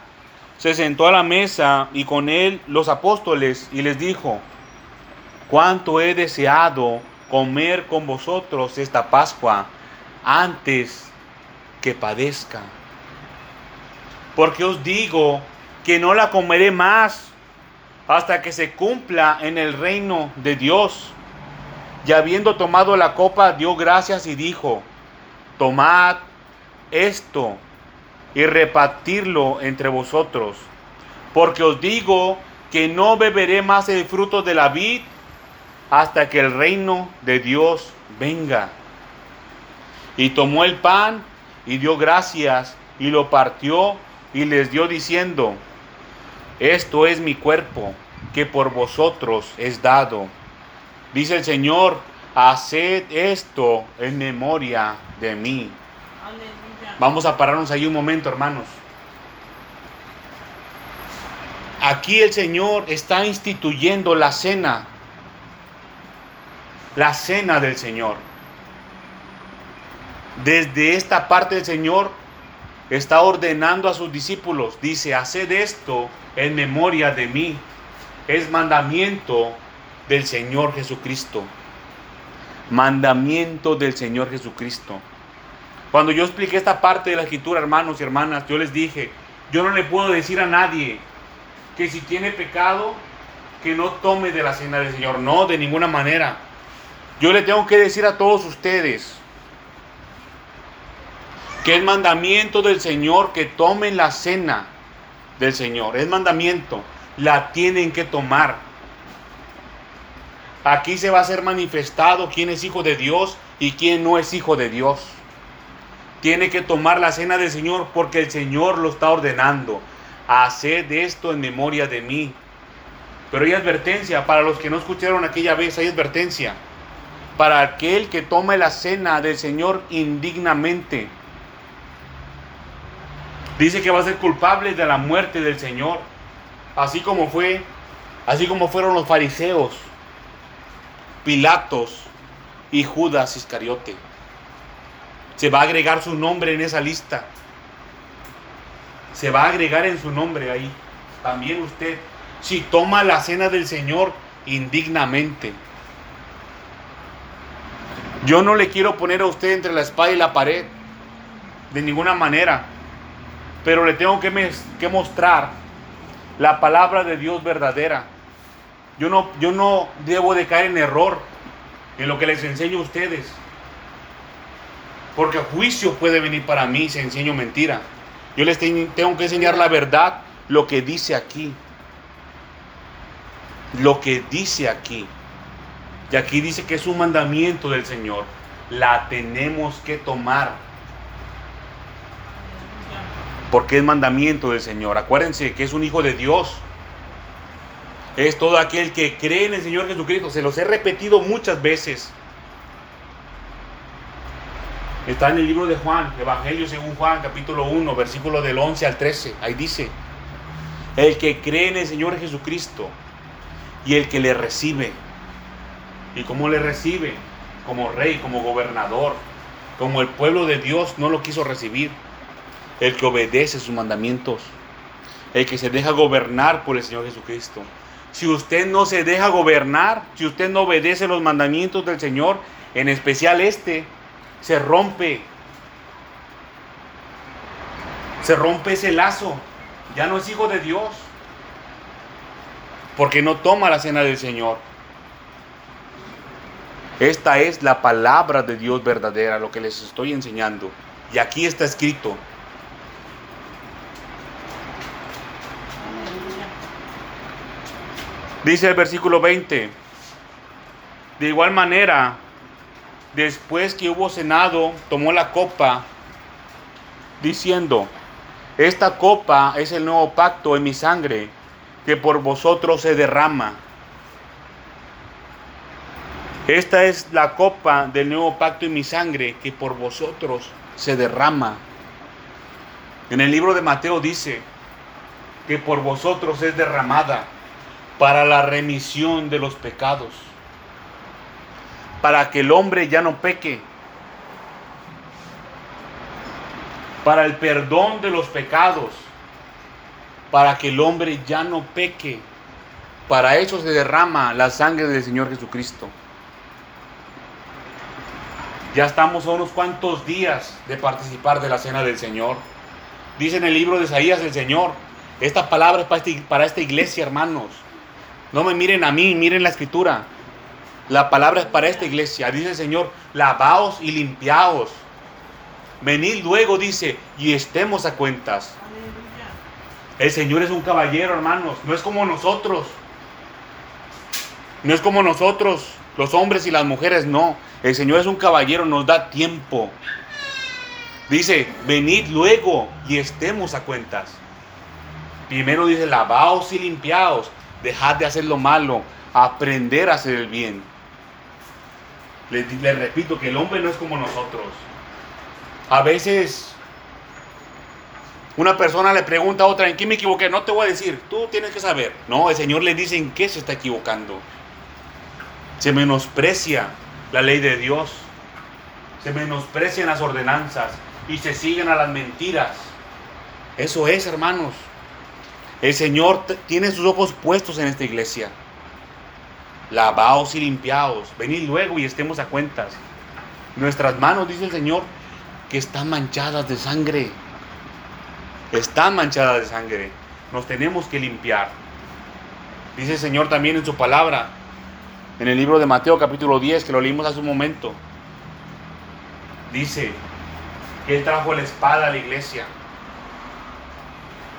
[SPEAKER 1] se sentó a la mesa y con él los apóstoles y les dijo, cuánto he deseado comer con vosotros esta Pascua antes que padezca. Porque os digo que no la comeré más hasta que se cumpla en el reino de Dios. Y habiendo tomado la copa, dio gracias y dijo, tomad esto y repartirlo entre vosotros, porque os digo que no beberé más el fruto de la vid hasta que el reino de Dios venga. Y tomó el pan y dio gracias y lo partió y les dio diciendo, esto es mi cuerpo que por vosotros es dado. Dice el Señor, haced esto en memoria de mí. Vamos a pararnos ahí un momento, hermanos. Aquí el Señor está instituyendo la cena, la cena del Señor desde esta parte del Señor está ordenando a sus discípulos, dice, haced esto en memoria de mí. Es mandamiento del Señor Jesucristo. Mandamiento del Señor Jesucristo. Cuando yo expliqué esta parte de la escritura, hermanos y hermanas, yo les dije, yo no le puedo decir a nadie que si tiene pecado, que no tome de la cena del Señor. No, de ninguna manera. Yo le tengo que decir a todos ustedes, que es mandamiento del Señor que tomen la cena del Señor. Es mandamiento, la tienen que tomar. Aquí se va a ser manifestado quién es hijo de Dios y quién no es hijo de Dios. Tiene que tomar la cena del Señor porque el Señor lo está ordenando. Haced esto en memoria de mí. Pero hay advertencia para los que no escucharon aquella vez, hay advertencia. Para aquel que tome la cena del Señor indignamente Dice que va a ser culpable de la muerte del Señor, así como fue, así como fueron los fariseos, Pilatos y Judas Iscariote. Se va a agregar su nombre en esa lista. Se va a agregar en su nombre ahí. También usted, si toma la cena del Señor indignamente. Yo no le quiero poner a usted entre la espada y la pared. De ninguna manera. Pero le tengo que, que mostrar la palabra de Dios verdadera. Yo no, yo no debo de caer en error en lo que les enseño a ustedes. Porque juicio puede venir para mí si enseño mentira. Yo les tengo que enseñar la verdad, lo que dice aquí. Lo que dice aquí. Y aquí dice que es un mandamiento del Señor. La tenemos que tomar. Porque es mandamiento del Señor. Acuérdense que es un hijo de Dios. Es todo aquel que cree en el Señor Jesucristo. Se los he repetido muchas veces. Está en el libro de Juan, Evangelio según Juan, capítulo 1, versículo del 11 al 13. Ahí dice, el que cree en el Señor Jesucristo y el que le recibe. ¿Y cómo le recibe? Como rey, como gobernador, como el pueblo de Dios no lo quiso recibir. El que obedece sus mandamientos, el que se deja gobernar por el Señor Jesucristo. Si usted no se deja gobernar, si usted no obedece los mandamientos del Señor, en especial este, se rompe. Se rompe ese lazo. Ya no es hijo de Dios. Porque no toma la cena del Señor. Esta es la palabra de Dios verdadera, lo que les estoy enseñando. Y aquí está escrito. Dice el versículo 20. De igual manera, después que hubo cenado, tomó la copa, diciendo, esta copa es el nuevo pacto en mi sangre, que por vosotros se derrama. Esta es la copa del nuevo pacto en mi sangre, que por vosotros se derrama. En el libro de Mateo dice que por vosotros es derramada para la remisión de los pecados para que el hombre ya no peque, para el perdón de los pecados, para que el hombre ya no peque. Para eso se derrama la sangre del Señor Jesucristo. Ya estamos a unos cuantos días de participar de la cena del Señor. Dice en el libro de Isaías el Señor, esta palabra es para, este, para esta iglesia, hermanos. No me miren a mí, miren la escritura. La palabra es para esta iglesia. Dice el Señor, lavaos y limpiaos. Venid luego, dice, y estemos a cuentas. El Señor es un caballero, hermanos. No es como nosotros. No es como nosotros, los hombres y las mujeres, no. El Señor es un caballero, nos da tiempo. Dice, venid luego y estemos a cuentas. Primero dice, lavaos y limpiaos. Dejad de hacer lo malo, aprender a hacer el bien. Les, repito que el hombre no es como nosotros. A veces una persona le pregunta a otra, ¿en qué me equivoqué? No te voy a decir, tú tienes que saber. No, el Señor le dice en qué se está equivocando. Se menosprecia la ley de Dios. Se menosprecian las ordenanzas y se siguen a las mentiras. Eso es, hermanos. El Señor tiene sus ojos puestos en esta iglesia lavaos y limpiaos, venid luego y estemos a cuentas. Nuestras manos, dice el Señor, que están manchadas de sangre. Están manchadas de sangre. Nos tenemos que limpiar. Dice el Señor también en su palabra, en el libro de Mateo capítulo 10, que lo leímos hace un momento. Dice que Él trajo la espada a la iglesia.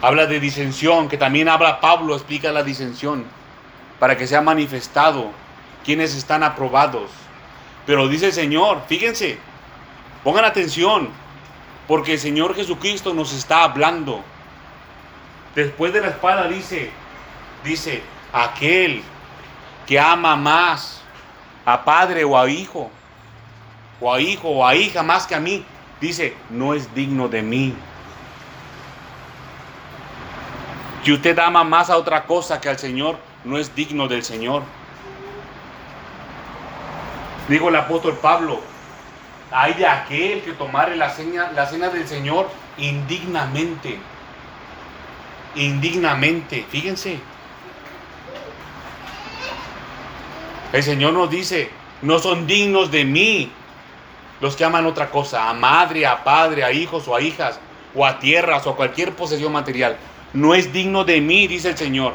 [SPEAKER 1] Habla de disensión, que también habla Pablo, explica la disensión para que sea manifestado quienes están aprobados. Pero dice el Señor, fíjense, pongan atención, porque el Señor Jesucristo nos está hablando. Después de la espada dice, dice, aquel que ama más a padre o a hijo, o a hijo o a hija más que a mí, dice, no es digno de mí. Si usted ama más a otra cosa que al Señor, no es digno del Señor. Dijo el apóstol Pablo, hay de aquel que tomare la, cena, la cena del Señor indignamente. Indignamente, fíjense. El Señor nos dice, no son dignos de mí los que aman otra cosa, a madre, a padre, a hijos o a hijas, o a tierras o a cualquier posesión material. No es digno de mí, dice el Señor.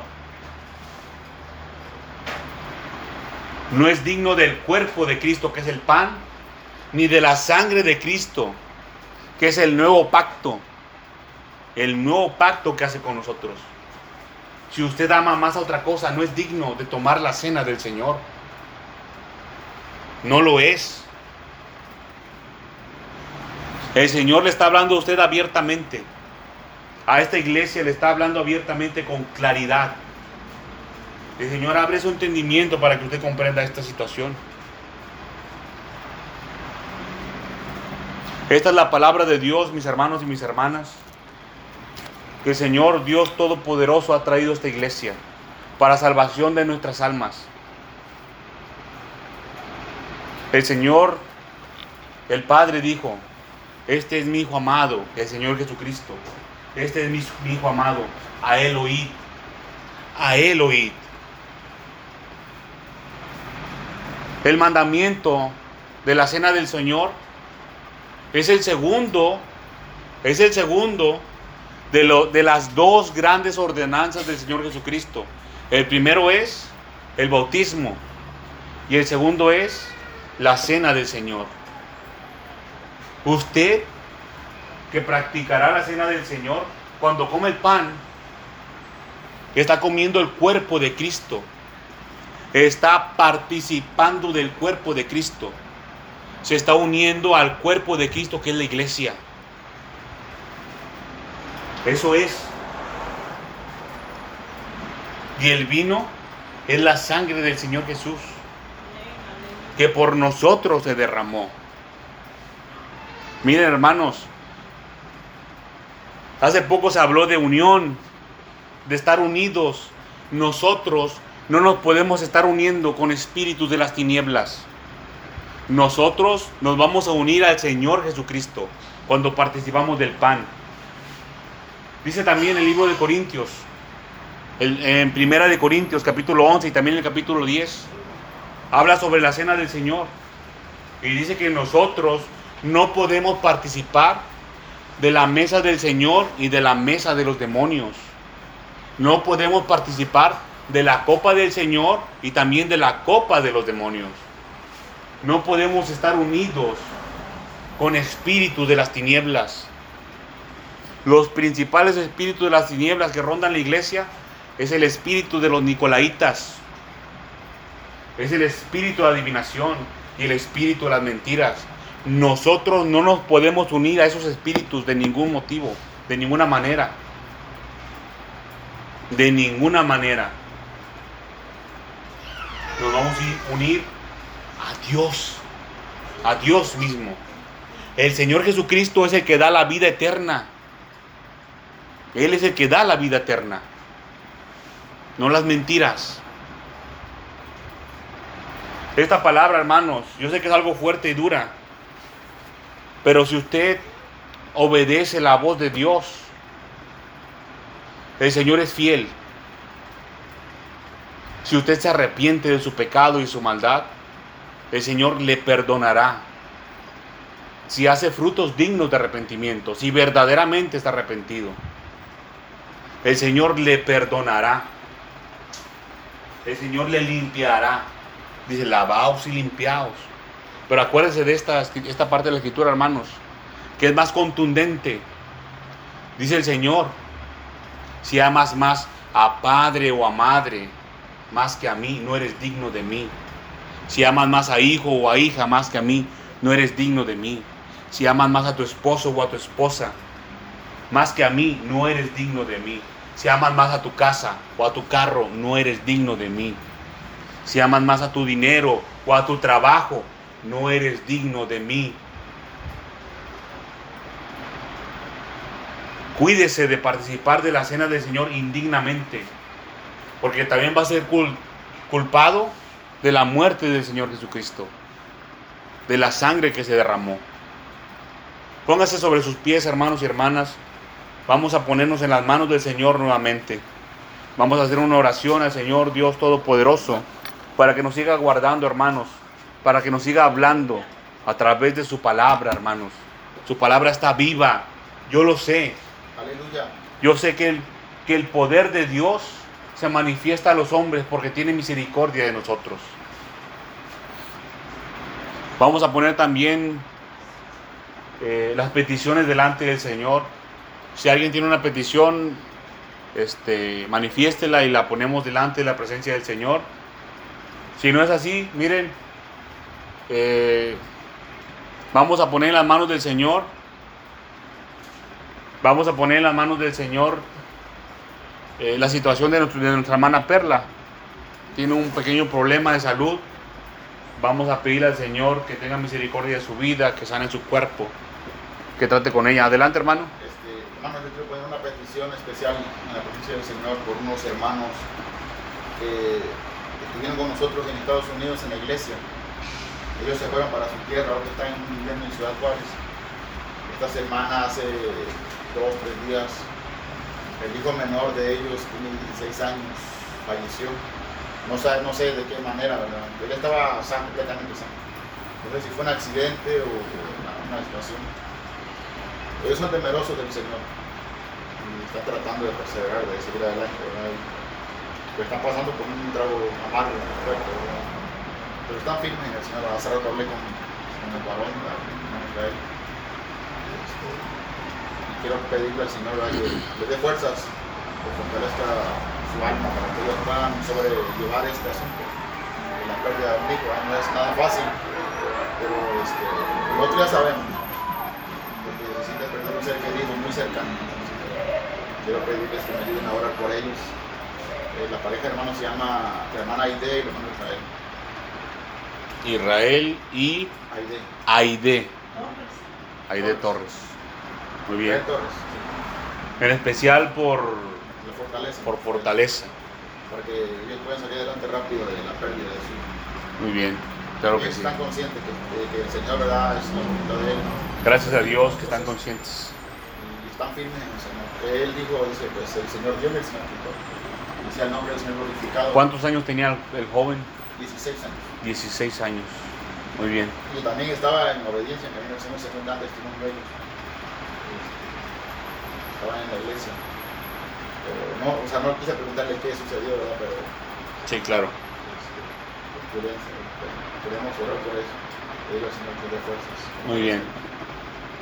[SPEAKER 1] No es digno del cuerpo de Cristo, que es el pan, ni de la sangre de Cristo, que es el nuevo pacto. El nuevo pacto que hace con nosotros. Si usted ama más a otra cosa, no es digno de tomar la cena del Señor. No lo es. El Señor le está hablando a usted abiertamente. A esta iglesia le está hablando abiertamente con claridad. El Señor abre su entendimiento para que usted comprenda esta situación. Esta es la palabra de Dios, mis hermanos y mis hermanas. Que el Señor Dios Todopoderoso ha traído a esta iglesia para salvación de nuestras almas. El Señor, el Padre dijo, este es mi Hijo amado, el Señor Jesucristo. Este es mi, Hijo amado, a Él oíd. A Él oíd. El mandamiento de la cena del Señor es el segundo, es el segundo de, lo, de las dos grandes ordenanzas del Señor Jesucristo. El primero es el bautismo y el segundo es la cena del Señor. Usted que practicará la cena del Señor, cuando come el pan, está comiendo el cuerpo de Cristo, está participando del cuerpo de Cristo, se está uniendo al cuerpo de Cristo que es la iglesia. Eso es. Y el vino es la sangre del Señor Jesús que por nosotros se derramó. Miren hermanos, hace poco se habló de unión, de estar unidos. Nosotros no nos podemos estar uniendo con espíritus de las tinieblas. Nosotros nos vamos a unir al Señor Jesucristo cuando participamos del pan. Dice también el libro de Corintios, en Primera de Corintios capítulo 11 y también el capítulo 10 habla sobre la cena del Señor y dice que nosotros no podemos participar de la mesa del Señor y de la mesa de los demonios. No podemos participar de la copa del Señor y también de la copa de los demonios. No podemos estar unidos con espíritus de las tinieblas. Los principales espíritus de las tinieblas que rondan la iglesia es el espíritu de los nicolaitas, es el espíritu de adivinación y el espíritu de las mentiras. Nosotros no nos podemos unir a esos espíritus de ningún motivo, de ninguna manera. De ninguna manera. Nos vamos a unir a Dios, a Dios mismo. El Señor Jesucristo es el que da la vida eterna. Él es el que da la vida eterna. No las mentiras. Esta palabra, hermanos, yo sé que es algo fuerte y dura, pero si usted obedece la voz de Dios, el Señor es fiel. Si usted se arrepiente de su pecado y su maldad, el Señor le perdonará. Si hace frutos dignos de arrepentimiento, si verdaderamente está arrepentido, el Señor le perdonará. El Señor le limpiará. Dice, lavaos y limpiaos. Pero acuérdense de esta, esta parte de la escritura, hermanos, que es más contundente. Dice el Señor, si amas más a padre o a madre más que a mí, no eres digno de mí. Si amas más a hijo o a hija más que a mí, no eres digno de mí. Si amas más a tu esposo o a tu esposa más que a mí, no eres digno de mí. Si amas más a tu casa o a tu carro, no eres digno de mí. Si amas más a tu dinero o a tu trabajo, no eres digno de mí. Cuídese de participar de la cena del Señor indignamente, porque también va a ser culpado de la muerte del Señor Jesucristo. de la sangre que se derramó. Póngase sobre sus pies, hermanos y hermanas. Vamos a ponernos en las manos del Señor nuevamente. Vamos a hacer una oración al Señor Dios Todopoderoso para que nos siga guardando, hermanos, para que nos siga hablando a través de su palabra, hermanos. Su palabra está viva, yo lo sé.
[SPEAKER 2] Aleluya.
[SPEAKER 1] Yo sé que el, que el poder de Dios se manifiesta a los hombres porque tiene misericordia de nosotros. Vamos a poner también eh, las peticiones delante del Señor. Si alguien tiene una petición, este, manifiéstela y la ponemos delante de la presencia del Señor. Si no es así, miren, eh, vamos a poner en las manos del Señor. Vamos a poner en las manos del Señor eh, la situación de, nuestra hermana Perla. Tiene un pequeño problema de salud. Vamos a pedirle al Señor que tenga misericordia de su vida, que sane su cuerpo, que trate con ella. Adelante, hermano.
[SPEAKER 2] Este, hermano, yo quiero poner una petición especial en la presencia del Señor por unos hermanos que estuvieron con nosotros en Estados Unidos en la iglesia. Ellos se fueron para su tierra, ahora están viviendo en Ciudad Juárez. Esta semana, hace dos, tres días, el hijo menor de ellos tiene 16 años, falleció. No, sabe, no sé de qué manera, ¿verdad? Él estaba sano, completamente sano. No sé si fue un accidente o una, situación. Ellos son temerosos del Señor y están tratando de perseverar, de seguir adelante. Y, pues están pasando por un trago amargo, fuerte, ¿verdad? Pero están firmes en el Señor. Hace rato hablé con, con el varón, y quiero pedirle al Señor que le dé fuerzas, que fortalezca su alma para que ellos puedan sobrellevar este asunto. de La pérdida de un hijo ¿verdad? no es nada fácil, pero este, el otro ya sabemos, porque se siente perder un ser querido muy cercano. Quiero pedirles que me ayuden a orar por ellos. Eh, la pareja de hermanos se llama la hermana Aide y el hermano Israel.
[SPEAKER 1] Israel y
[SPEAKER 2] Aide.
[SPEAKER 1] Aide. Aide Torres. Muy bien.
[SPEAKER 2] Israel Torres.
[SPEAKER 1] En especial por,
[SPEAKER 2] La fortaleza.
[SPEAKER 1] por fortaleza.
[SPEAKER 2] Para que ellos puedan salir adelante rápido de la pérdida de su.
[SPEAKER 1] Muy bien. Claro que
[SPEAKER 2] ellos
[SPEAKER 1] sí.
[SPEAKER 2] están conscientes que, de que el Señor ¿verdad? es la voluntad de Él
[SPEAKER 1] Gracias a Dios que están conscientes.
[SPEAKER 2] y están firmes en el Señor. Él dijo, dice, pues el Señor dio y el Señor. Dice el nombre del Señor glorificado.
[SPEAKER 1] ¿Cuántos años tenía el joven?
[SPEAKER 2] 16 años.
[SPEAKER 1] 16 años. Muy bien.
[SPEAKER 2] Y también estaba en obediencia, en camino del Señor, según dan testimonio ellos. Estaban en la iglesia. Pero no, o sea, no quise preguntarle qué sucedió, ¿verdad? Pero
[SPEAKER 1] Sí, claro.
[SPEAKER 2] este, queremos, queremos orar por eso. Al fuerzas.
[SPEAKER 1] Muy bien.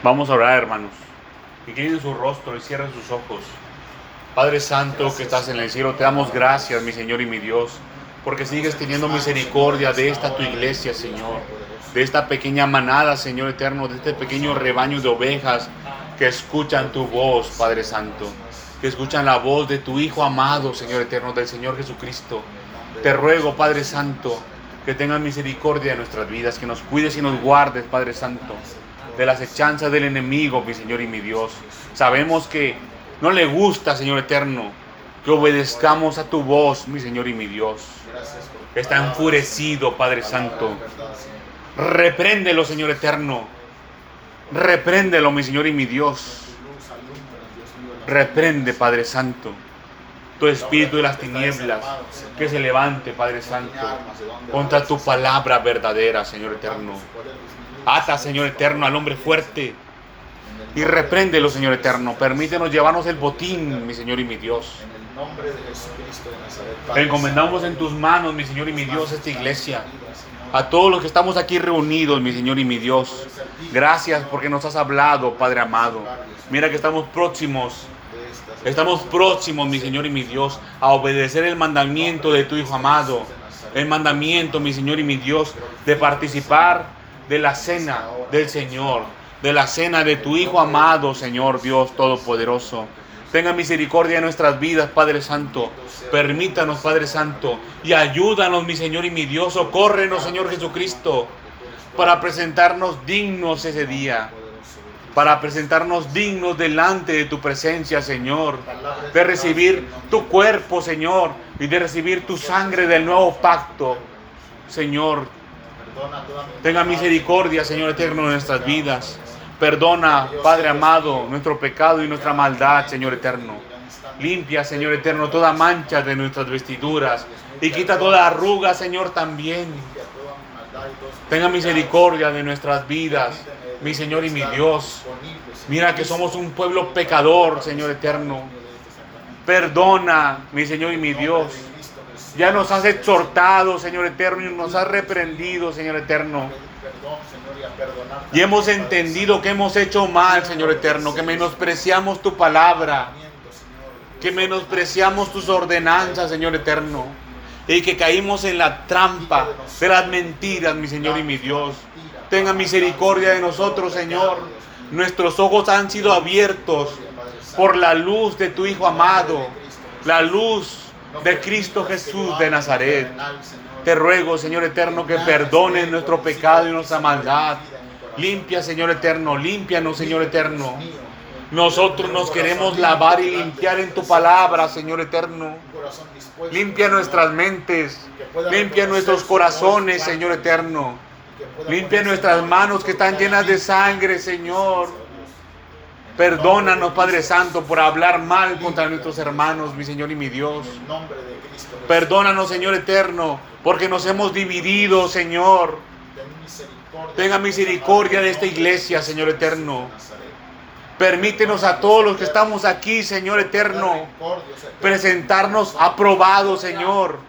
[SPEAKER 1] Vamos a orar, hermanos. Inclinen su rostro y cierren sus ojos. Padre Santo que estás en el cielo, te damos gracias, mi Señor y mi Dios, porque sigues teniendo misericordia de esta tu iglesia, Señor. De esta pequeña manada, Señor eterno, de este pequeño rebaño de ovejas que escuchan tu voz, Padre Santo. Que escuchan la voz de tu Hijo amado, Señor eterno, del Señor Jesucristo. Te ruego, Padre Santo, que tengas misericordia de nuestras vidas, que nos cuides y nos guardes, Padre Santo, de las hechanzas del enemigo, mi Señor y mi Dios. Sabemos que no le gusta, Señor eterno, que obedezcamos a tu voz, mi Señor y mi Dios. Está enfurecido, Padre Santo. Repréndelo, Señor eterno. Repréndelo, mi Señor y mi Dios. Reprende, Padre Santo, tu espíritu de las tinieblas que se levante, Padre Santo, contra tu palabra verdadera, Señor eterno. Ata, Señor eterno, al hombre fuerte y repréndelo, Señor eterno. Permítenos llevarnos el botín, mi Señor y mi Dios.
[SPEAKER 2] Nombre de Jesucristo de Nazaret. Padre
[SPEAKER 1] Encomendamos en tus manos, mi Señor y mi Dios, esta iglesia. A todos los que estamos aquí reunidos, mi Señor y mi Dios. Gracias porque nos has hablado, Padre amado. Mira que estamos próximos Estamos próximos, mi Señor y mi Dios, a obedecer el mandamiento de tu Hijo amado. El mandamiento, mi Señor y mi Dios, de participar de la cena del Señor, de la cena de tu Hijo amado, Señor Dios Todopoderoso. Tenga misericordia de nuestras vidas, Padre Santo. Permítanos, Padre Santo, y ayúdanos, mi Señor y mi Dios. Socórrenos, Señor Jesucristo, para presentarnos dignos ese día para presentarnos dignos delante de tu presencia, Señor, de recibir tu cuerpo, Señor, y de recibir tu sangre del nuevo pacto, Señor, Tenga misericordia, Señor eterno, de nuestras vidas. Perdona, Padre amado, nuestro pecado y nuestra maldad, Señor eterno. Limpia, Señor eterno, toda mancha de nuestras vestiduras. Y quita toda arruga, Señor, también. Tenga misericordia de nuestras vidas, mi Señor y mi Dios. Mira que somos un pueblo pecador, Señor eterno. Perdona, mi Señor y mi Dios. Ya nos has exhortado, Señor eterno, y nos has reprendido, Señor eterno.
[SPEAKER 2] Perdón, Señor, y a perdonar
[SPEAKER 1] Y hemos entendido que hemos hecho mal, Señor eterno, que menospreciamos tu palabra, que menospreciamos tus ordenanzas, Señor eterno, y que caímos en la trampa de las mentiras, mi Señor y mi Dios. Tenga misericordia de nosotros, Señor. Nuestros ojos han sido abiertos por la luz de tu Hijo amado, la luz de Cristo Jesús de Nazaret. Te ruego, Señor eterno, que perdones nuestro pecado y nuestra maldad. Limpia, Señor eterno, límpianos, Señor eterno. Nosotros nos queremos lavar y limpiar en tu palabra, Señor eterno. Limpia nuestras mentes, limpia nuestros corazones, Señor eterno. Limpia nuestras manos que están llenas de sangre, Señor. Perdónanos, Padre Santo, por hablar mal contra nuestros hermanos, mi Señor y mi Dios. Perdónanos, Señor eterno, porque nos hemos dividido, Señor. Tenga misericordia de esta iglesia, Señor eterno. Permítenos a todos los que estamos aquí, Señor eterno, presentarnos aprobados, Señor.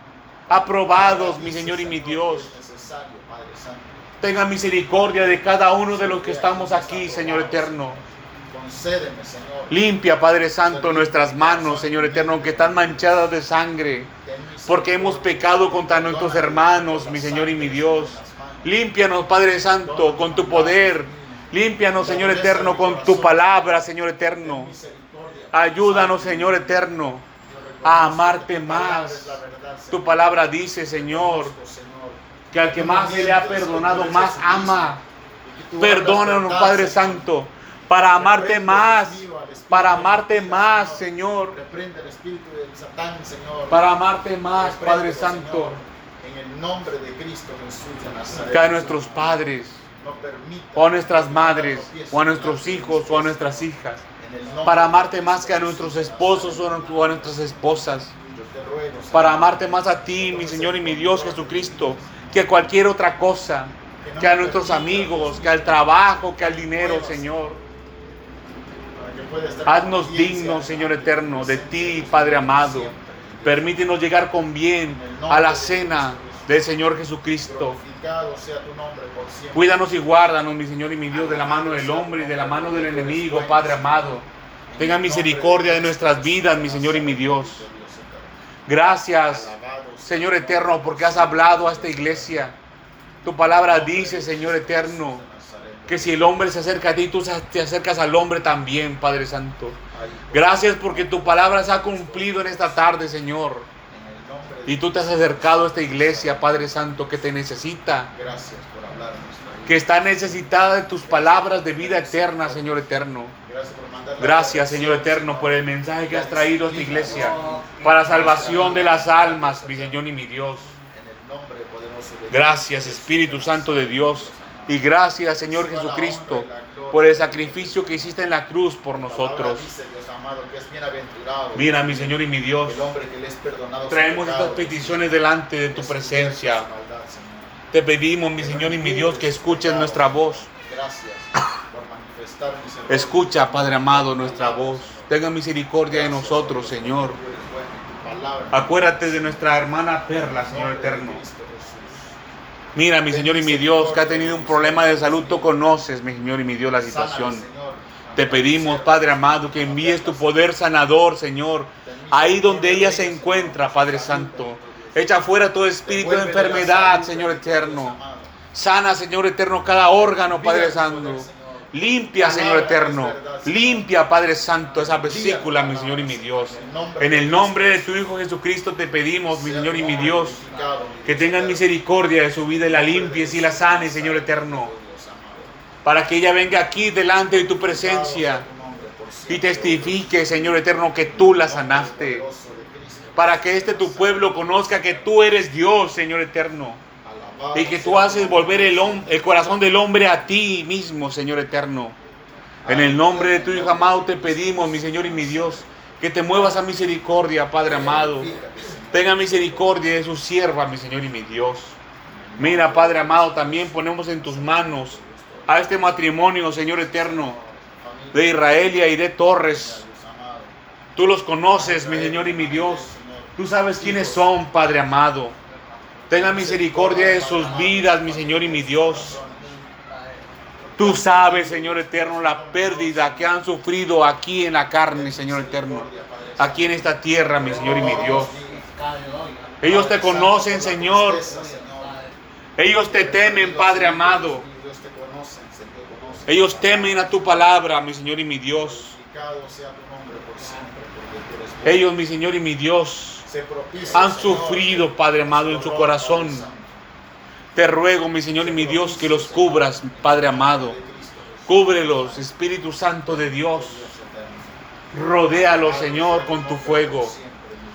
[SPEAKER 1] Aprobados, mi Señor y mi Dios. Tenga misericordia de cada uno de los que estamos aquí, Señor eterno.
[SPEAKER 2] Concédeme, Señor.
[SPEAKER 1] Limpia, Padre Santo, nuestras manos, Señor eterno, que están manchadas de sangre, porque hemos pecado contra nuestros hermanos, mi Señor y mi Dios. Límpianos, Padre Santo, con tu poder. Límpianos, Señor eterno, con tu palabra, Señor eterno. Ayúdanos, Señor eterno, a amarte más. Tu palabra dice, Señor, que al que más se le ha perdonado, más ama. Perdónanos, Padre Santo, para amarte más, para amarte más, Señor,
[SPEAKER 2] Reprende el espíritu del Satán, Señor.
[SPEAKER 1] para amarte más, Padre Santo,
[SPEAKER 2] En el nombre de Cristo Jesús de Nazaret.
[SPEAKER 1] que a nuestros padres, o a nuestras madres, o a nuestros hijos, o a nuestras hijas, para amarte más que a nuestros esposos o a nuestras esposas, para amarte más a ti, mi Señor y mi Dios Jesucristo, que a cualquier otra cosa, que a nuestros amigos, que al trabajo, que al dinero, Señor.
[SPEAKER 2] para que pueda estar
[SPEAKER 1] Haznos dignos, Señor eterno, de ti, Padre amado. Permítenos llegar con bien a la cena del Señor Jesucristo. Cuídanos y guárdanos, mi Señor y mi Dios, de la mano del hombre y de la mano del enemigo, Padre amado. Tenga misericordia de nuestras vidas, mi Señor y mi Dios. Gracias, Señor eterno, porque has hablado a esta iglesia. Tu palabra dice, Señor eterno, que si el hombre se acerca a ti, tú te acercas al hombre también, Padre Santo. Gracias porque tu palabra se ha cumplido en esta tarde, Señor. Y tú te has acercado a esta iglesia, Padre Santo, que te necesita,
[SPEAKER 2] Gracias por hablar
[SPEAKER 1] que está necesitada de tus palabras de vida eterna, Señor eterno.
[SPEAKER 2] Gracias,
[SPEAKER 1] Señor eterno, por el mensaje que has traído a esta iglesia para salvación de las almas, mi Señor y mi Dios. Gracias, Espíritu Santo de Dios. Y gracias, Señor Jesucristo, por el sacrificio que hiciste en la cruz por nosotros. Mira, mi Señor y mi Dios, traemos estas peticiones delante de tu
[SPEAKER 2] es
[SPEAKER 1] presencia. Te pedimos, mi Señor y mi Dios, que escuches nuestra voz. Escucha, Padre amado, nuestra voz. Tenga misericordia de nosotros, Señor. Acuérdate de nuestra hermana Perla, Señor eterno. Mira, mi Señor y mi Dios, que ha tenido un problema de salud, tú conoces, mi Señor y mi Dios, la situación. Te pedimos, Padre amado, que envíes tu poder sanador, Señor, ahí donde ella se encuentra, Padre Santo. Echa fuera todo espíritu de enfermedad, Señor eterno. Sana, Señor eterno, cada órgano, Padre Santo. Limpia, Señor eterno. Limpia, Padre Santo, esa vesícula, mi Señor y mi Dios. En el nombre de tu Hijo Jesucristo te pedimos, mi Señor y mi Dios, que tengan misericordia de su vida y la limpies y la sanes, Señor eterno. Para que ella venga aquí delante de tu presencia y testifique, Señor eterno, que tú la sanaste. Para que este tu pueblo conozca que tú eres Dios, Señor eterno. Y que tú haces volver el, el corazón del hombre a ti mismo, Señor eterno. En el nombre de tu Hijo amado te pedimos, mi Señor y mi Dios, que te muevas a misericordia, Padre amado. Tenga misericordia de su sierva, mi Señor y mi Dios. Mira, Padre amado, también ponemos en tus manos a este matrimonio, Señor eterno, de Israel y Aire Torres. Tú los conoces, mi Señor y mi Dios. Tú sabes quiénes son, Padre amado. Tenga misericordia de sus vidas, mi Señor y mi Dios. Tú sabes, Señor eterno, la pérdida que han sufrido aquí en la carne, Señor eterno. Aquí en esta tierra, mi Señor y mi Dios. Ellos te conocen, Señor. Ellos te temen, Padre amado. Ellos temen a tu palabra, mi Señor y mi Dios. Ellos, mi Señor y mi Dios, han sufrido, Padre amado, en su corazón. Te ruego, mi Señor y mi Dios, que los cubras, Padre amado. Cúbrelos, Espíritu Santo de Dios. Rodéalos, Señor, con tu fuego.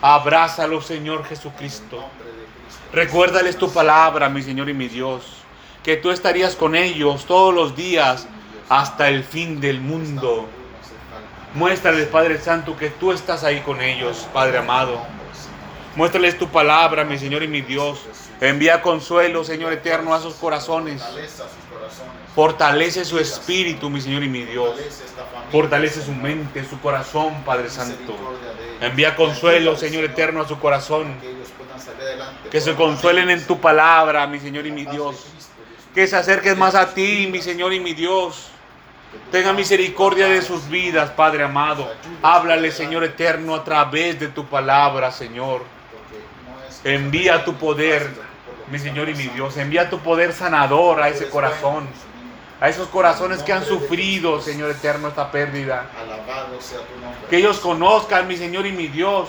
[SPEAKER 1] Abrázalos, Señor Jesucristo. Recuérdales tu palabra, mi Señor y mi Dios. Que tú estarías con ellos todos los días hasta el fin del mundo. Muéstrales, Padre Santo, que tú estás ahí con ellos, Padre amado. Muéstrales tu palabra, mi Señor y mi Dios. Envía consuelo, Señor eterno, a sus corazones. Fortalece su espíritu, mi Señor y mi Dios. Fortalece su mente, su corazón, Padre Santo. Envía consuelo, Señor eterno, a su corazón. Que se consuelen en tu palabra, mi Señor y mi Dios. Que se acerquen más a ti, mi Señor y mi Dios. Tenga misericordia de sus vidas, Padre amado. Háblale, Señor eterno, a través de tu palabra, Señor. Envía tu poder, mi Señor y mi Dios. Envía tu poder sanador a ese corazón. A esos corazones que han sufrido, Señor eterno, esta pérdida. Que ellos conozcan, mi Señor y mi Dios.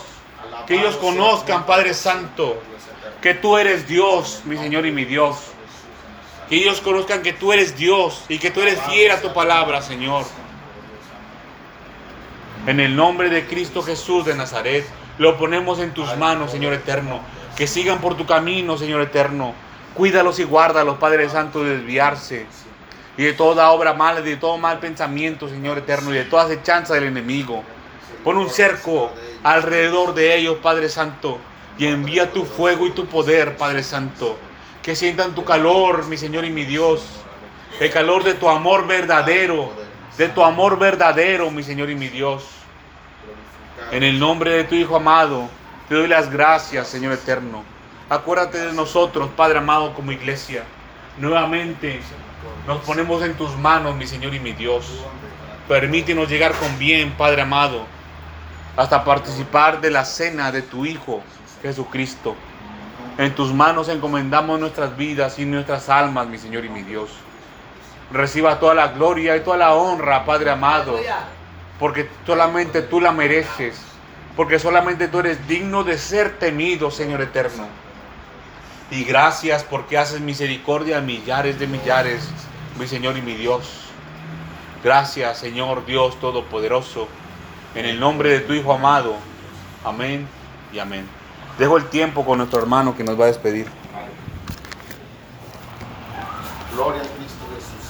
[SPEAKER 1] Que ellos conozcan, Padre Santo, que tú eres Dios, mi Señor y mi Dios. Que ellos conozcan que tú eres Dios y que tú eres fiel a tu palabra, Señor. En el nombre de Cristo Jesús de Nazaret, lo ponemos en tus manos, Señor eterno que sigan por tu camino, Señor eterno. Cuídalos y guárdalos, Padre Santo, de desviarse y de toda obra mala, de todo mal pensamiento, Señor eterno, y de toda acechanza del enemigo. Pon un cerco alrededor de ellos, Padre Santo, y envía tu fuego y tu poder, Padre Santo. Que sientan tu calor, mi Señor y mi Dios. El calor de tu amor verdadero, de tu amor verdadero, mi Señor y mi Dios. En el nombre de tu Hijo amado. Te doy las gracias, Señor eterno. Acuérdate de nosotros, Padre amado, como iglesia. Nuevamente nos ponemos en tus manos, mi Señor y mi Dios. Permítenos llegar con bien, Padre amado, hasta participar de la cena de tu Hijo, Jesucristo. En tus manos encomendamos nuestras vidas y nuestras almas, mi Señor y mi Dios. Reciba toda la gloria y toda la honra, Padre amado, porque solamente tú la mereces porque solamente tú eres digno de ser temido, Señor eterno. Y gracias porque haces misericordia a millares de millares, mi Señor y mi Dios. Gracias, Señor Dios Todopoderoso, en el nombre de tu Hijo amado. Amén y amén. Dejo el tiempo con nuestro hermano que nos va a despedir.
[SPEAKER 2] Gloria a Cristo Jesús.